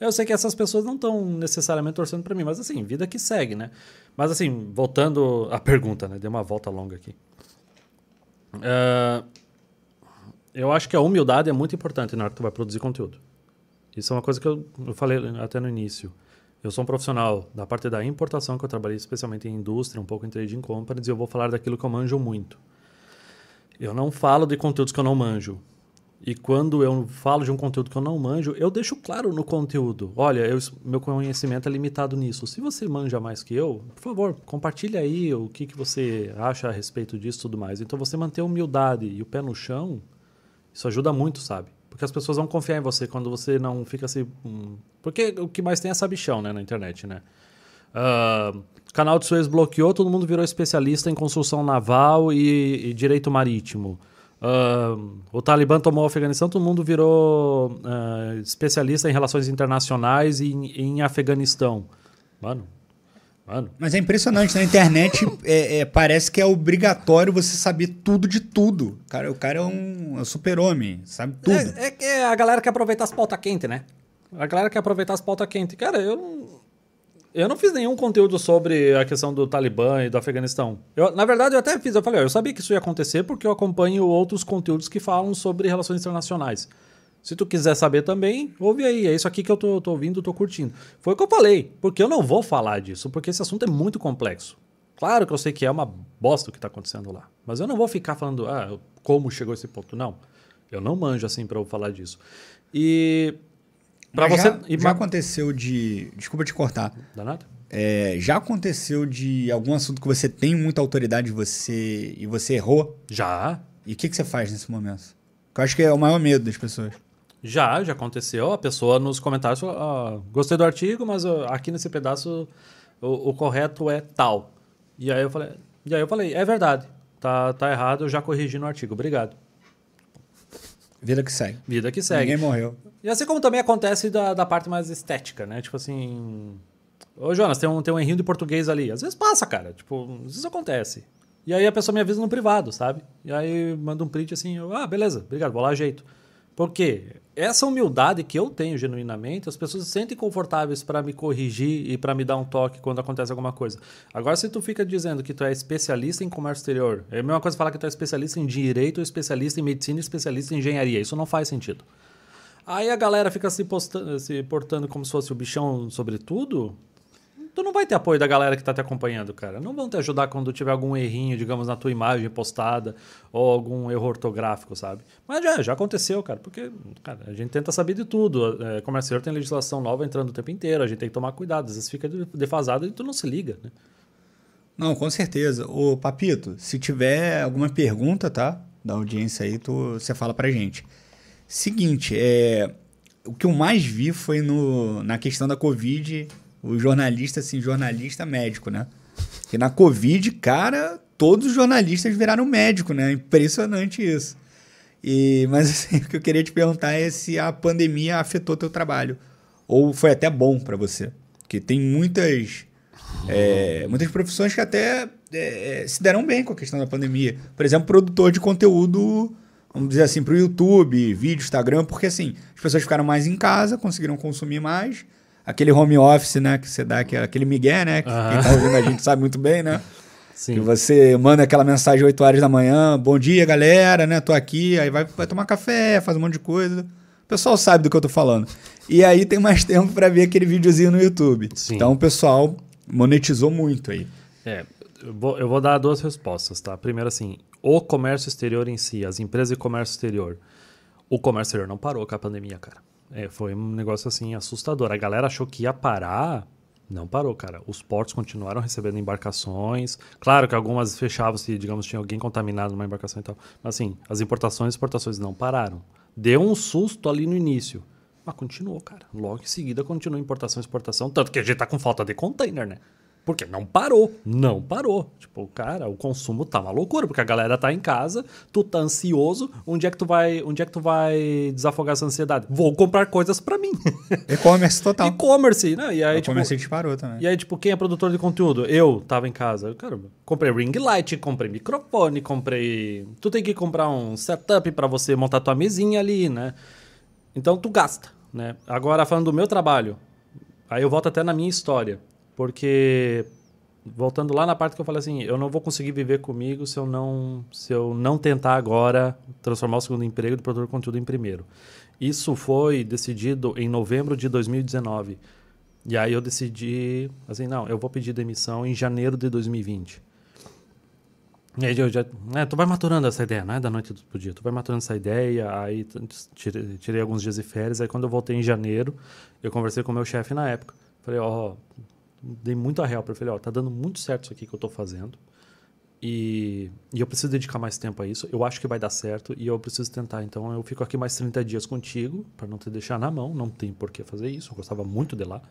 Eu sei que essas pessoas não estão necessariamente torcendo para mim, mas assim, vida que segue, né? Mas assim, voltando à pergunta, né? Dei uma volta longa aqui. Ah, eu acho que a humildade é muito importante na hora que tu vai produzir conteúdo. Isso é uma coisa que eu, eu falei até no início. Eu sou um profissional da parte da importação, que eu trabalhei especialmente em indústria, um pouco em trading companies, e eu vou falar daquilo que eu manjo muito. Eu não falo de conteúdos que eu não manjo. E quando eu falo de um conteúdo que eu não manjo, eu deixo claro no conteúdo. Olha, eu- meu conhecimento é limitado nisso. Se você manja mais que eu, por favor, compartilhe aí o que, que você acha a respeito disso e tudo mais. Então, você manter a humildade e o pé no chão, isso ajuda muito, sabe? Porque as pessoas vão confiar em você quando você não fica assim. hum, Porque o que mais tem é sabichão, né, na internet, né? Ah, canal de Suez bloqueou, todo mundo virou especialista em construção naval e, e direito marítimo. Ah, o Talibã tomou o Afeganistão, todo mundo virou ah, especialista em relações internacionais e em, em Afeganistão. Mano, mano. Mas é impressionante, na internet é, é, parece que é obrigatório você saber tudo de tudo. Cara, o cara é um, é um super-homem, sabe tudo. É, é que a galera quer aproveitar as pautas quentes, né? A galera quer aproveitar as pautas quentes. Cara, eu não. Eu não fiz nenhum conteúdo sobre a questão do Talibã e do Afeganistão. Eu, na verdade, eu até fiz. Eu falei, ó, eu sabia que isso ia acontecer porque eu acompanho outros conteúdos que falam sobre relações internacionais. Se tu quiser saber também, ouve aí. É isso aqui que eu tô, tô ouvindo, tô curtindo. Foi o que eu falei. Porque eu não vou falar disso, porque esse assunto é muito complexo. Claro que eu sei que é uma bosta o que tá acontecendo lá. Mas eu não vou ficar falando, ah, como chegou esse ponto. Não. Eu não manjo assim para eu falar disso. E para você já, e já aconteceu de. Desculpa te cortar. Dá nada? É, já aconteceu de algum assunto que você tem muita autoridade você, e você errou? Já. E o que, que você faz nesse momento? Eu acho que é o maior medo das pessoas. Já, já aconteceu. A pessoa nos comentários falou: "Ah, gostei do artigo, mas ó, aqui nesse pedaço o, o correto é tal. E aí eu falei, e aí eu falei, é verdade. Tá, tá errado, eu já corrigi no artigo. Obrigado. Vida que segue. Vida que segue. Ninguém morreu. E assim como também acontece da, da parte mais estética, né? Tipo assim. Ô, Jonas, tem um, tem um errinho de português ali. Às vezes passa, cara. Tipo, às vezes acontece. E aí a pessoa me avisa no privado, sabe? E aí manda um print assim, eu, ah, beleza, obrigado, vou lá ajeito. Por quê? Essa humildade que eu tenho genuinamente, as pessoas se sentem confortáveis para me corrigir e para me dar um toque quando acontece alguma coisa. Agora, se tu fica dizendo que tu é especialista em comércio exterior, é a mesma coisa falar que tu é especialista em direito, especialista em medicina, especialista em engenharia. Isso não faz sentido. Aí a galera fica se, postando, se portando como se fosse o bichão sobre tudo. Tu não vai ter apoio da galera que tá te acompanhando, cara. Não vão te ajudar quando tiver algum errinho, digamos, na tua imagem postada ou algum erro ortográfico, sabe? Mas já, já aconteceu, cara, porque cara, a gente tenta saber de tudo. É, comércio exterior tem legislação nova entrando o tempo inteiro, a gente tem que tomar cuidado. Às vezes fica defasado e tu não se liga, né? Não, com certeza. Ô, Papito, se tiver alguma pergunta, tá? Da audiência aí, tu, você fala pra gente. Seguinte, é, o que eu mais vi foi no, na questão da Covid, o jornalista, assim, jornalista médico, né? Porque na Covid, cara, todos os jornalistas viraram médico, né? Impressionante isso. E, mas assim, *laughs* o que eu queria te perguntar é se a pandemia afetou teu trabalho. Ou foi até bom pra você. Porque tem muitas, é, muitas profissões que até é, se deram bem com a questão da pandemia. Por exemplo, produtor de conteúdo, vamos dizer assim, para o YouTube, vídeo, Instagram, porque assim, as pessoas ficaram mais em casa, conseguiram consumir mais. Aquele home office, né, que você dá, que é aquele migué, né, que quem tá ouvindo a gente sabe muito bem, né? Que Sim. você manda aquela mensagem 8 horas da manhã, bom dia, galera, né? Tô aqui, aí vai, vai tomar café, faz um monte de coisa. O pessoal sabe do que eu tô falando. E aí tem mais *laughs* tempo pra ver aquele videozinho no YouTube. Sim. Então o pessoal monetizou muito aí. É, eu vou, eu vou dar duas respostas, tá? Primeiro, assim, o comércio exterior em si, as empresas de comércio exterior. O comércio exterior não parou com a pandemia, cara. É, foi um negócio, assim, assustador. A galera achou que ia parar, não parou, cara. Os portos continuaram recebendo embarcações. Claro que algumas fechavam se, digamos, tinha alguém contaminado numa embarcação e tal. Mas, assim, as importações e exportações não pararam. Deu um susto ali no início. Mas continuou, cara. Logo em seguida continua importação e exportação. Tanto que a gente tá com falta de container, né? Porque não parou. Não parou. Tipo, cara, o consumo tá uma loucura, porque a galera tá em casa, tu tá ansioso, onde é que tu vai, onde é que tu vai desafogar essa ansiedade? Vou comprar coisas pra mim. *laughs* E-commerce total. E-commerce, né? E aí, tipo, e-commerce disparou também. e aí, tipo, quem é produtor de conteúdo? Eu tava em casa. Cara, comprei ring light, comprei microfone, comprei. Tu tem que comprar um setup pra você montar tua mesinha ali, né? Então tu gasta, né? Agora, falando do meu trabalho, aí eu volto até na minha história. Porque, voltando lá na parte que eu falei assim, eu não vou conseguir viver comigo se eu não, se eu não tentar agora transformar o segundo emprego de produtor de conteúdo em primeiro. Isso foi decidido em novembro de 2019. E aí eu decidi, assim, não, eu vou pedir demissão em janeiro de 2020. E aí eu já, né, tu vai maturando essa ideia, não é da noite pro dia, tu vai maturando essa ideia, aí tirei, tirei alguns dias de férias, aí quando eu voltei em janeiro, eu conversei com o meu chefe na época. Falei, ó, dei muito a real pra ele, falei, ó, tá dando muito certo isso aqui que eu tô fazendo. E, e eu preciso dedicar mais tempo a isso. Eu acho que vai dar certo e eu preciso tentar. Então eu fico aqui mais 30 dias contigo, para não te deixar na mão. Não tem por que fazer isso. Eu gostava muito de lá.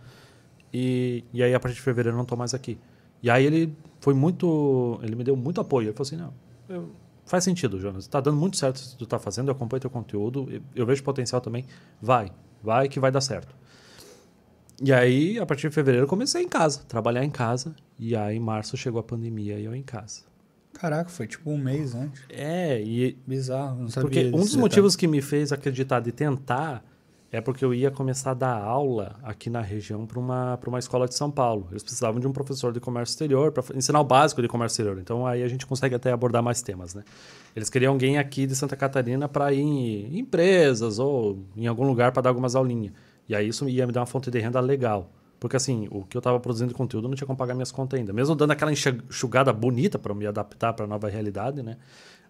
E, e aí, a partir de fevereiro, eu não tô mais aqui. E aí, ele foi muito. Ele me deu muito apoio. Ele falou assim: não, eu- faz sentido, Jonas. Tá dando muito certo isso que tu tá fazendo. Eu acompanho teu conteúdo. eu- Eu vejo potencial também. Vai, vai que vai dar certo. E aí, a partir de fevereiro, eu comecei em casa, trabalhar em casa. E aí, em março, chegou a pandemia e eu em casa. Caraca, foi tipo um mês antes. É, e Bizarro, não sabia. porque um dos detalhe. motivos que me fez acreditar de tentar é porque eu ia começar a dar aula aqui na região para uma, pra uma escola de São Paulo. Eles precisavam de um professor de comércio exterior para ensinar o básico de comércio exterior. Então aí a gente consegue até abordar mais temas, né? Eles queriam alguém aqui de Santa Catarina para ir em empresas ou em algum lugar para dar algumas aulinhas. E aí isso ia me dar uma fonte de renda legal. Porque assim, o que eu estava produzindo de conteúdo não tinha como pagar minhas contas ainda. Mesmo dando aquela enxug- enxugada bonita para me adaptar para a nova realidade, né?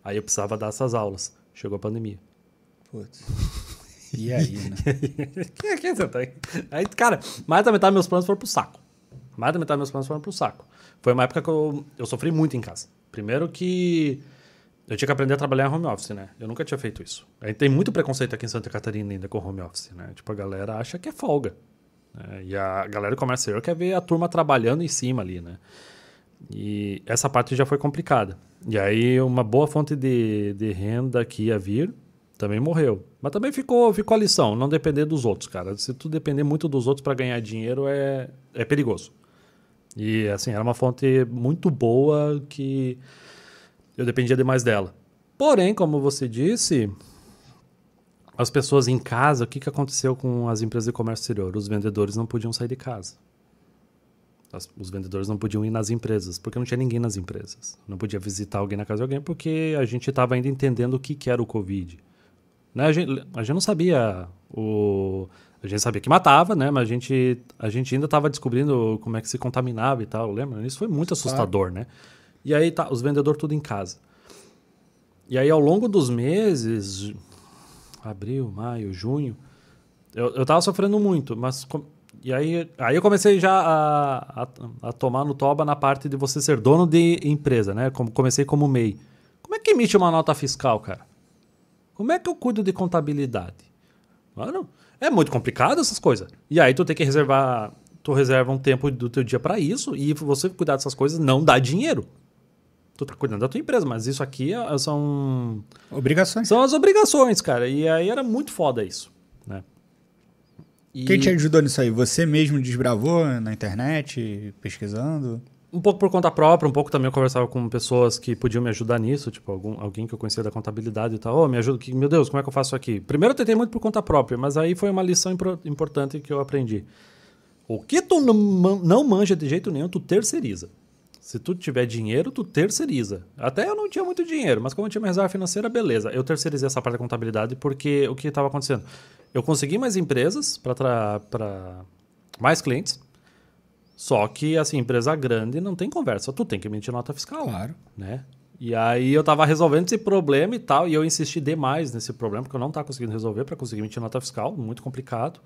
Aí eu precisava dar essas aulas. Chegou a pandemia. Putz. E aí, né? *laughs* que, que você tá aí? aí, cara, mais da metade dos meus planos foram pro saco. Mais da metade dos meus planos foram pro saco. Foi uma época que eu, eu sofri muito em casa. Primeiro que eu tinha que aprender a trabalhar em home office, né? Eu nunca tinha feito isso. Aí tem muito preconceito aqui em Santa Catarina ainda com home office, né? Tipo, a galera acha que é folga. Né? E a galera do comércio quer ver a turma trabalhando em cima ali, né? E essa parte já foi complicada. E aí uma boa fonte de, de renda que ia vir também morreu. Mas também ficou, ficou a lição, não depender dos outros, cara. Se tu depender muito dos outros para ganhar dinheiro, é, é perigoso. E assim, era uma fonte muito boa que eu dependia demais dela. Porém, como você disse, as pessoas em casa, o que, que aconteceu com as empresas de comércio exterior? Os vendedores não podiam sair de casa. As, os vendedores não podiam ir nas empresas, porque não tinha ninguém nas empresas. Não podia visitar alguém na casa de alguém, porque a gente estava ainda entendendo o que, que era o Covid. Né? A, gente, a gente não sabia o... A gente sabia que matava, né? Mas a gente, a gente ainda estava descobrindo como é que se contaminava e tal, lembra? Isso foi muito assustador, né? E aí tá, os vendedores tudo em casa. E aí ao longo dos meses, abril, maio, junho, eu, eu tava sofrendo muito, mas e aí, aí eu comecei já a, a, a, tomar no toba na parte de você ser dono de empresa, né? Como, comecei como MEI. Como é que emite uma nota fiscal, cara? Como é que eu cuido de contabilidade? Mano, é muito complicado essas coisas. E aí tu tem que reservar, tu reserva um tempo do teu dia para isso e você cuidar dessas coisas não dá dinheiro. Tu tá cuidando da tua empresa, mas isso aqui é, são obrigações. São as obrigações, cara. E aí era muito foda isso, né? E... Quem te ajudou nisso aí? Você mesmo desbravou na internet, pesquisando? Um pouco por conta própria, um pouco também eu conversava com pessoas que podiam me ajudar nisso, tipo algum, alguém que eu conhecia da contabilidade e tal. Oh, me ajuda, que, meu Deus, como é que eu faço isso aqui? Primeiro eu tentei muito por conta própria, mas aí foi uma lição importante que eu aprendi. O que tu não, não manja de jeito nenhum, tu terceiriza. Se tu tiver dinheiro, tu terceiriza. Até eu não tinha muito dinheiro, mas como eu tinha minha reserva financeira, beleza. Eu terceirizei essa parte da contabilidade porque o que estava acontecendo? Eu consegui mais empresas para mais clientes, só que, assim, empresa grande não tem conversa. Tu tem que emitir nota fiscal. Claro. Né? E aí eu tava resolvendo esse problema e tal, e eu insisti demais nesse problema, porque eu não tava conseguindo resolver para conseguir emitir nota fiscal, muito complicado.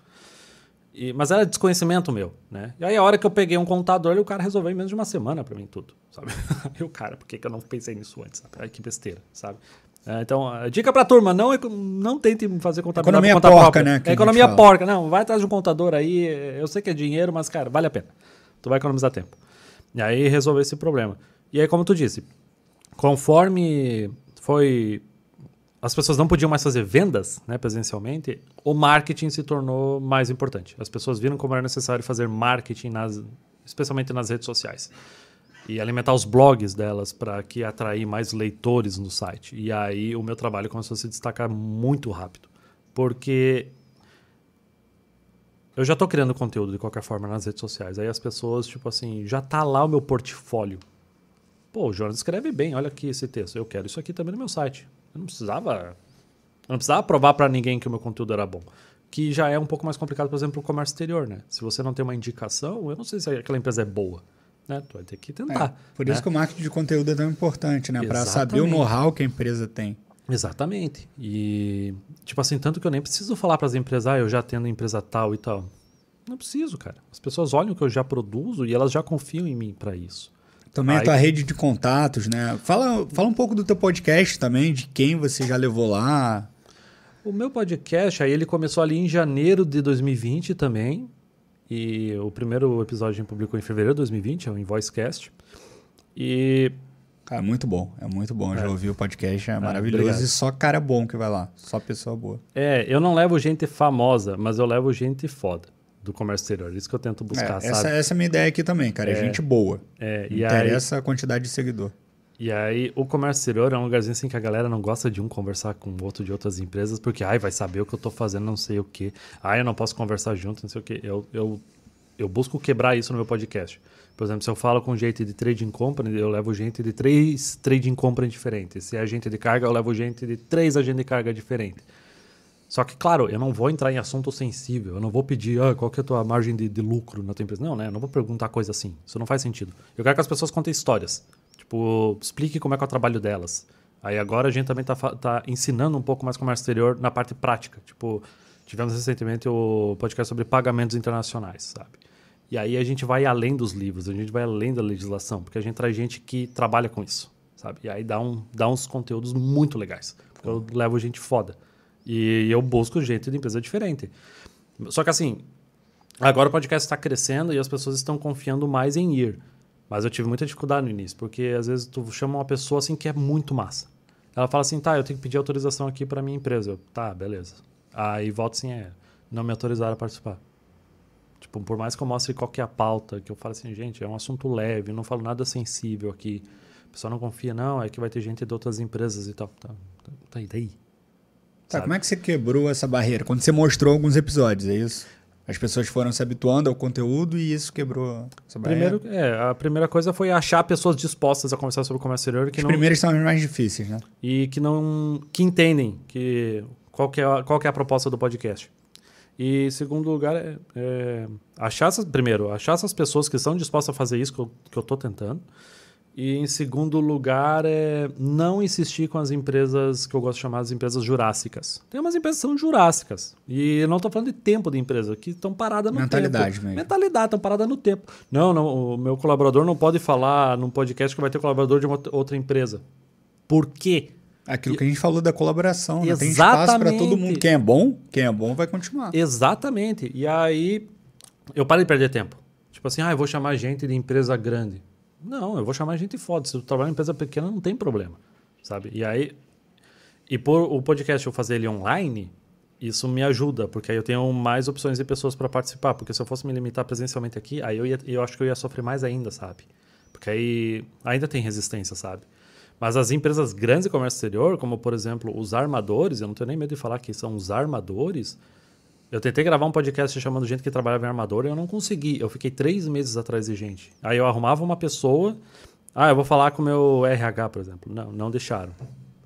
E, mas era desconhecimento meu, né? E aí a hora que eu peguei um contador, o cara resolveu em menos de uma semana para mim tudo, sabe? *laughs* e o cara, por que, que eu não pensei nisso antes? Ai, que besteira, sabe? É, então, dica pra turma, não, não tente fazer contabilidade Economia conta porca, própria. né? É economia porca, não, vai atrás de um contador aí, eu sei que é dinheiro, mas, cara, vale a pena tu vai economizar tempo. E aí resolver esse problema. E aí, como tu disse, conforme foi. As pessoas não podiam mais fazer vendas né, presencialmente, o marketing se tornou mais importante. As pessoas viram como era necessário fazer marketing, nas, especialmente nas redes sociais. E alimentar os blogs delas para que atrair mais leitores no site. E aí o meu trabalho começou a se destacar muito rápido. Porque eu já estou criando conteúdo de qualquer forma nas redes sociais. Aí as pessoas, tipo assim, já tá lá o meu portfólio. Pô, o Jonas escreve bem, olha aqui esse texto. Eu quero isso aqui também no meu site. Eu não precisava. Eu não precisava provar para ninguém que o meu conteúdo era bom. Que já é um pouco mais complicado, por exemplo, o comércio exterior, né? Se você não tem uma indicação, eu não sei se aquela empresa é boa. Né? Tu vai ter que tentar. É, por né? isso que o marketing de conteúdo é tão importante, né? Para saber o know-how que a empresa tem. Exatamente. E, tipo assim, tanto que eu nem preciso falar para as empresas, ah, eu já tendo empresa tal e tal. Não preciso, cara. As pessoas olham o que eu já produzo e elas já confiam em mim para isso. Também Aí... a tua rede de contatos, né? Fala, fala um pouco do teu podcast também, de quem você já levou lá. O meu podcast, aí ele começou ali em janeiro de 2020 também. E o primeiro episódio a gente publicou em fevereiro de 2020, é o Invoicecast. E Cara, muito bom. É muito bom. É. Já ouvi o podcast, é, é maravilhoso. Obrigado. E só cara bom que vai lá. Só pessoa boa. É, eu não levo gente famosa, mas eu levo gente foda do comércio exterior. Isso que eu tento buscar, é, essa, essa, é a minha ideia aqui também, cara. É, é gente boa. É, e Interessa aí, a quantidade de seguidor. E aí, o comércio exterior é um lugarzinho assim que a galera não gosta de um conversar com o outro de outras empresas, porque, ai, vai saber o que eu tô fazendo, não sei o quê. Ai, eu não posso conversar junto, não sei o quê. Eu, eu, eu busco quebrar isso no meu podcast. Por exemplo, se eu falo com gente de trading company, eu levo gente de três trading company diferentes. Se é agente de carga, eu levo gente de três agentes de carga diferentes. Só que, claro, eu não vou entrar em assunto sensível. Eu não vou pedir ah, qual que é a tua margem de, de lucro na tua empresa. Não, né? Eu não vou perguntar coisa assim. Isso não faz sentido. Eu quero que as pessoas contem histórias. Tipo, explique como é que é o trabalho delas. Aí agora a gente também está tá ensinando um pouco mais comércio exterior na parte prática. Tipo, tivemos recentemente o podcast sobre pagamentos internacionais, sabe? E aí a gente vai além dos livros, a gente vai além da legislação, porque a gente traz gente que trabalha com isso, sabe? E aí dá, um, dá uns conteúdos muito legais. Porque eu levo gente foda. E eu busco gente de empresa diferente. Só que assim, agora o podcast está crescendo e as pessoas estão confiando mais em ir. Mas eu tive muita dificuldade no início, porque às vezes tu chama uma pessoa assim que é muito massa. Ela fala assim, tá, eu tenho que pedir autorização aqui para minha empresa. Eu, tá, beleza. Aí volta assim, é, não me autorizaram a participar. Tipo, por mais que eu mostre qual que é a pauta, que eu falo assim, gente, é um assunto leve, não falo nada sensível aqui. O pessoal não confia, não, é que vai ter gente de outras empresas e tal. Tá, tá, tá aí, daí. Tá, Sabe? como é que você quebrou essa barreira? Quando você mostrou alguns episódios, é isso? As pessoas foram se habituando ao conteúdo e isso quebrou essa barreira. Primeiro, é, a primeira coisa foi achar pessoas dispostas a conversar sobre o comércio exterior que Os não, primeiros são os mais difíceis, né? e que não que entendem que qual que é a, qual que é a proposta do podcast. E segundo lugar é, é achar essas, primeiro achar essas pessoas que estão dispostas a fazer isso que eu, que eu tô tentando. E em segundo lugar é não insistir com as empresas que eu gosto de chamar de empresas jurássicas. Tem umas empresas que são jurássicas. E eu não estou falando de tempo de empresa, que estão paradas no Mentalidade tempo. mesmo. Mentalidade, estão paradas no tempo. Não, não, o meu colaborador não pode falar num podcast que vai ter colaborador de uma outra empresa. Por quê? Aquilo que a gente falou da colaboração, né? Tem espaço para todo mundo. Exatamente. Quem é bom, quem é bom vai continuar. Exatamente. E aí eu parei de perder tempo. Tipo assim, ah, eu vou chamar gente de empresa grande. Não, eu vou chamar gente foda. Se eu trabalhar em empresa pequena, não tem problema. Sabe? E aí. E por o podcast eu fazer ele online, isso me ajuda, porque aí eu tenho mais opções de pessoas para participar. Porque se eu fosse me limitar presencialmente aqui, aí eu, ia, eu acho que eu ia sofrer mais ainda, sabe? Porque aí ainda tem resistência, sabe? Mas as empresas grandes de comércio exterior, como por exemplo os armadores, eu não tenho nem medo de falar que são os armadores. Eu tentei gravar um podcast chamando gente que trabalhava em armador e eu não consegui. Eu fiquei três meses atrás de gente. Aí eu arrumava uma pessoa. Ah, eu vou falar com o meu RH, por exemplo. Não, não deixaram.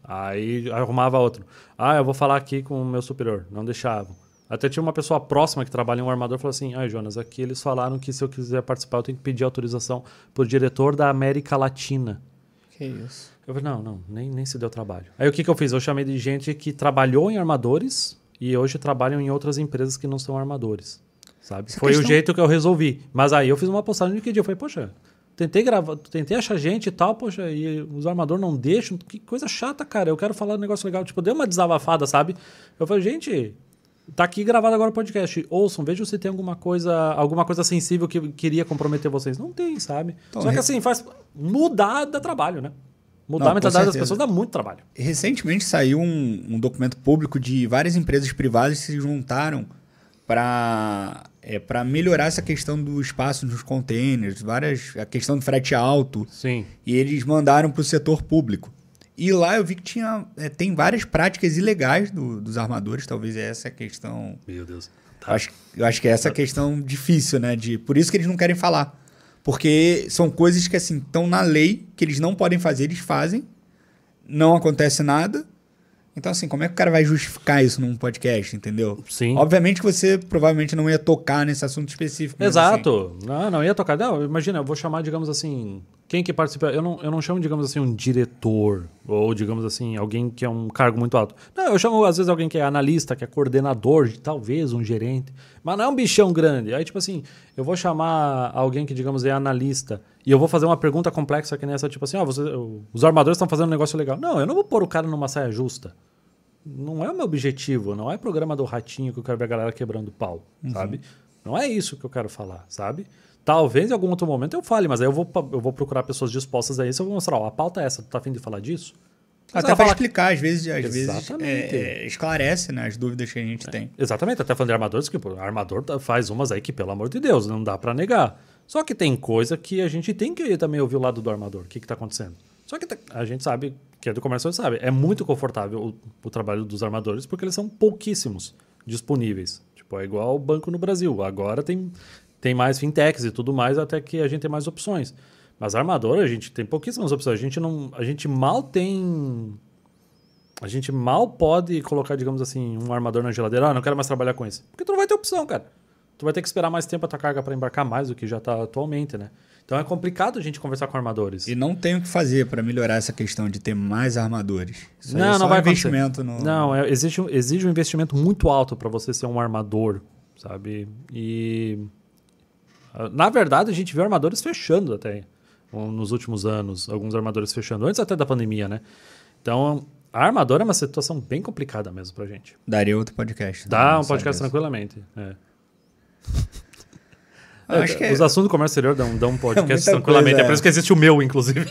Aí arrumava outro. Ah, eu vou falar aqui com o meu superior. Não deixavam. Até tinha uma pessoa próxima que trabalha em um armador e falou assim: Ai, Jonas, aqui eles falaram que se eu quiser participar eu tenho que pedir autorização pro diretor da América Latina. Que isso. Eu falei, não, não, nem, nem se deu trabalho. Aí o que, que eu fiz? Eu chamei de gente que trabalhou em armadores e hoje trabalham em outras empresas que não são armadores. Sabe? Essa Foi o questão- jeito que eu resolvi. Mas aí eu fiz uma postagem no LinkedIn. Eu falei, poxa, tentei gravar, tentei achar gente e tal, poxa, e os armadores não deixam. Que coisa chata, cara. Eu quero falar um negócio legal. Tipo, deu uma desabafada, sabe? Eu falei, gente, tá aqui gravado agora o podcast. Ouçam, vejam se tem alguma coisa, alguma coisa sensível que queria comprometer vocês. Não tem, sabe? Então, Só que assim, faz mudar dá trabalho, né? Mudar Não, a mentalidade das pessoas dá muito trabalho. Recentemente saiu um, um documento público de várias empresas privadas que se juntaram para é, para melhorar essa questão do espaço nos containers, várias, a questão do frete alto. Sim. E eles mandaram para o setor público. E lá eu vi que tinha, é, tem várias práticas ilegais do- dos armadores, talvez essa é a questão. Meu Deus. Eu acho, eu acho que essa é a questão difícil, né? De, por isso que eles não querem falar. Porque são coisas que, assim, estão na lei, que eles não podem fazer, eles fazem, não acontece nada. Então, assim, como é que o cara vai justificar isso num podcast, entendeu? Sim. Obviamente que você provavelmente não ia tocar nesse assunto específico. assim, Exato. Não, não ia tocar. Não, imagina, eu vou chamar, digamos assim, quem que participa. Eu não, eu não chamo, digamos assim, um diretor, ou, digamos assim, alguém que é um cargo muito alto. Não, eu chamo, às vezes, alguém que é analista, que é coordenador, de, talvez um gerente. Mas não é um bichão grande. Aí, tipo assim, eu vou chamar alguém que, digamos, é analista, e eu vou fazer uma pergunta complexa que nessa, tipo assim, ó, você, os armadores estão fazendo um negócio legal. Não, eu não vou pôr o cara numa saia justa. Não é o meu objetivo, não é programa do ratinho que eu quero ver a galera quebrando pau, sabe? Não é isso que eu quero falar, sabe? Talvez em algum outro momento eu fale, mas aí eu vou, eu vou procurar pessoas dispostas a isso. Eu vou mostrar, ó, a pauta é essa, tu tá afim de falar disso? Até para explicar, às vezes, às vezes é, é, esclarece né, as dúvidas que a gente tem. Exatamente, até falando de armadores, que pô, armador tá- faz umas aí que, pelo amor de Deus, não dá pra negar. Só que tem coisa que a gente tem que também ouvir o lado do armador. O que, que tá acontecendo? Só que a gente sabe, que é do comércio, sabe, é muito confortável o, o trabalho dos armadores porque eles são pouquíssimos disponíveis. Tipo, é igual o banco no Brasil. Agora tem, tem mais fintechs e tudo mais, até que a gente tem mais opções. Mas armador, a gente tem pouquíssimas opções. A gente, não, a gente mal tem a gente mal pode colocar, digamos assim, um armador na geladeira. Ah, não quero mais trabalhar com esse. Porque tu não vai ter opção, cara. tu vai ter que esperar mais tempo a tua carga para embarcar mais do que já está atualmente, né? Então é complicado a gente conversar com armadores. E não tem o que fazer para melhorar essa questão de ter mais armadores. Isso aí é não, não vai investimento no. Não, é, exige, um- exige um investimento muito alto para você ser um armador, sabe? E na verdade a gente viu armadores fechando até nos últimos anos, alguns armadores fechando antes até da pandemia, né? Então a armadora é uma situação bem complicada mesmo pra gente. Daria outro podcast. Dá Não um podcast tranquilamente. É. *laughs* É- Os assuntos do comércio exterior dão, dão um podcast *laughs* tranquilamente. coisa, é por é. isso que existe o meu, inclusive.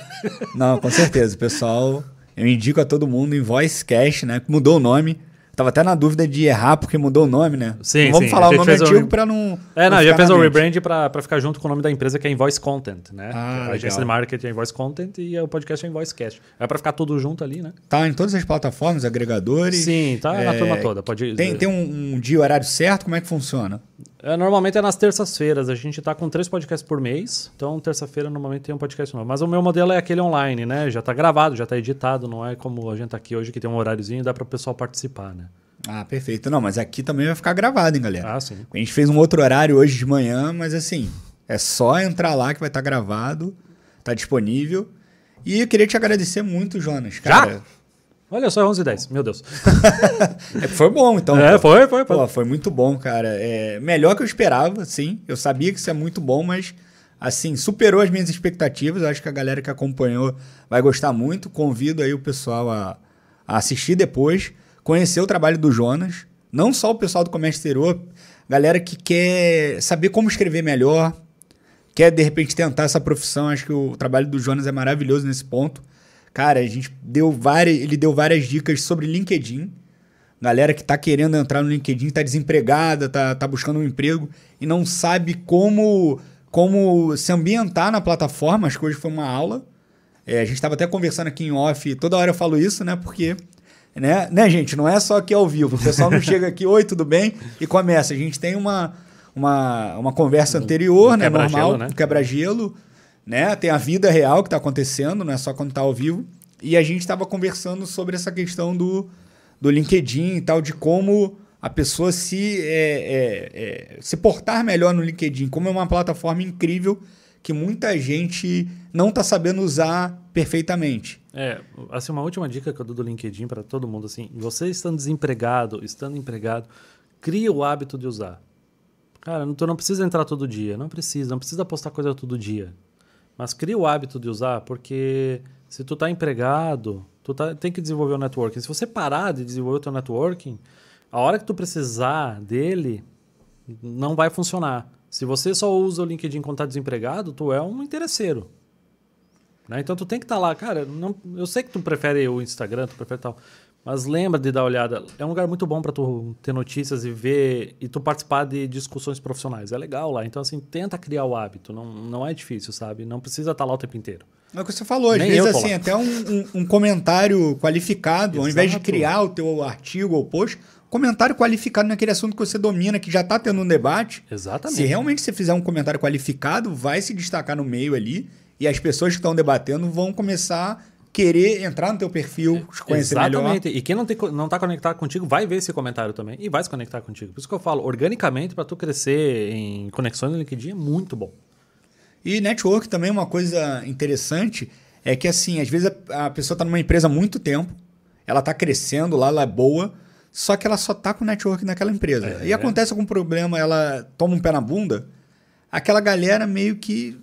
Não, com certeza. Pessoal, eu indico a todo mundo em Voice Cash, né? Mudou o nome. Tava até na dúvida de errar porque mudou o nome, né? Sim, Não Vamos sim, falar o nome antigo re- pra não. É, não, já fez na o rebrand pra, pra ficar junto com o nome da empresa que é Invoice Content, né? Ah, a agência de marketing é Invoice Content e o podcast é Invoice Cast. É pra ficar tudo junto ali, né? Tá em todas as plataformas, agregadores. Sim, tá na É, turma toda. Pode Tem, tem um, um dia e horário certo? Como é que funciona? É, normalmente é nas terças-feiras. A gente tá com três podcasts por mês. Então, terça-feira normalmente tem um podcast novo. Mas o meu modelo é aquele online, né? Já tá gravado, já tá editado. Não é como a gente tá aqui hoje que tem um horáriozinho e dá para o pessoal participar, né? Ah, perfeito. Não, mas aqui também vai ficar gravado, hein, galera? Ah, sim. A gente fez um outro horário hoje de manhã, mas assim, é só entrar lá que vai estar gravado, tá disponível. E eu queria te agradecer muito, Jonas. Cara, Olha só, é 11 h 10 Meu Deus. *laughs* É, foi bom, então. É, pô. foi, foi, foi. Pô, foi muito bom, cara. É melhor que eu esperava, sim. Eu sabia que isso é muito bom, mas assim, superou as minhas expectativas. Eu acho que a galera que acompanhou vai gostar muito. Convido aí o pessoal a, a assistir depois, conhecer o trabalho do Jonas. Não só o pessoal do comércio exterior, galera que quer saber como escrever melhor, quer de repente tentar essa profissão. Acho que o trabalho do Jonas é maravilhoso nesse ponto. Cara, a gente deu várias, ele deu várias dicas sobre LinkedIn. Galera que tá querendo entrar no LinkedIn, tá desempregada, tá, tá buscando um emprego e não sabe como, como se ambientar na plataforma. Acho que hoje foi uma aula. É, a gente estava até conversando aqui em off, toda hora eu falo isso, né? Porque, né, né, gente, não é só aqui ao vivo. O pessoal não chega aqui, oi, tudo bem? E começa. A gente tem uma, uma, uma conversa anterior, um né? quebra-gelo, Normal, né? um quebra-gelo, né? Tem a vida real que está acontecendo, não é só quando está ao vivo. E a gente estava conversando sobre essa questão do, do LinkedIn e tal, de como a pessoa se, é, é, é, se portar melhor no LinkedIn, como é uma plataforma incrível que muita gente não está sabendo usar perfeitamente. É, assim, uma última dica que eu dou do LinkedIn para todo mundo, assim, você estando desempregado, estando empregado, cria o hábito de usar. Cara, tu não precisa entrar todo dia, não precisa, não precisa postar coisa todo dia. Mas cria o hábito de usar, porque se tu tá empregado, tu tá, tem que desenvolver o networking. Se você parar de desenvolver o teu networking, a hora que tu precisar dele, não vai funcionar. Se você só usa o LinkedIn quando tá desempregado, tu é um interesseiro. Né? Então tu tem que estar lá, cara. Não, eu sei que tu prefere o Instagram, tu prefere tal, mas lembra de dar uma olhada. É um lugar muito bom para tu ter notícias e ver e tu participar de discussões profissionais. É legal lá. Então assim, tenta criar o hábito. Não, não é difícil, sabe? Não precisa estar lá o tempo inteiro. É o que você falou, às Nem vezes assim, até um, um- um comentário qualificado, ao invés de Exato. criar o teu artigo ou post, comentário qualificado naquele assunto que você domina, que já está tendo um debate. Exatamente. Se realmente você fizer um comentário qualificado, vai se destacar no meio ali e as pessoas que estão debatendo vão começar querer entrar no teu perfil, te conhecer Exatamente. melhor. E quem não, tem, não tá conectado contigo vai ver esse comentário também e vai se conectar contigo. Por isso que eu falo, organicamente, para tu crescer em conexões no LinkedIn é muito bom. E network também uma coisa interessante é que assim, às vezes a, a pessoa está numa empresa há muito tempo, ela está crescendo lá, ela é boa, só que ela só tá com network naquela empresa. É. E acontece algum problema, ela toma um pé na bunda, aquela galera meio que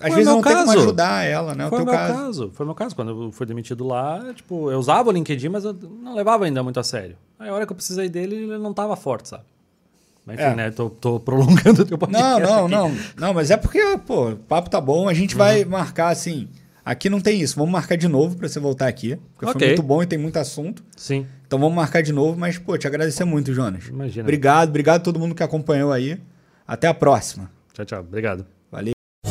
às Foi vezes não meu tem como caso. ajudar ela, né? Foi o o teu meu caso. caso. Foi o meu caso. Quando eu fui demitido lá, tipo, eu usava o LinkedIn, mas eu não levava ainda muito a sério. Aí a hora que eu precisei dele, ele não tava forte, sabe? Mas enfim, É. né? Tô, tô prolongando *laughs* o teu podcast. Não, não, aqui. não. Não, mas é porque, pô, o papo tá bom. A gente Uhum. vai marcar assim. Aqui não tem isso. Vamos marcar de novo pra você voltar aqui. Porque foi Ok. muito bom e tem muito assunto. Sim. Então vamos marcar de novo. Mas, pô, te agradecer muito, Jonas. Imagina. Obrigado, obrigado a todo mundo que acompanhou aí. Até a próxima. Tchau, tchau. Obrigado.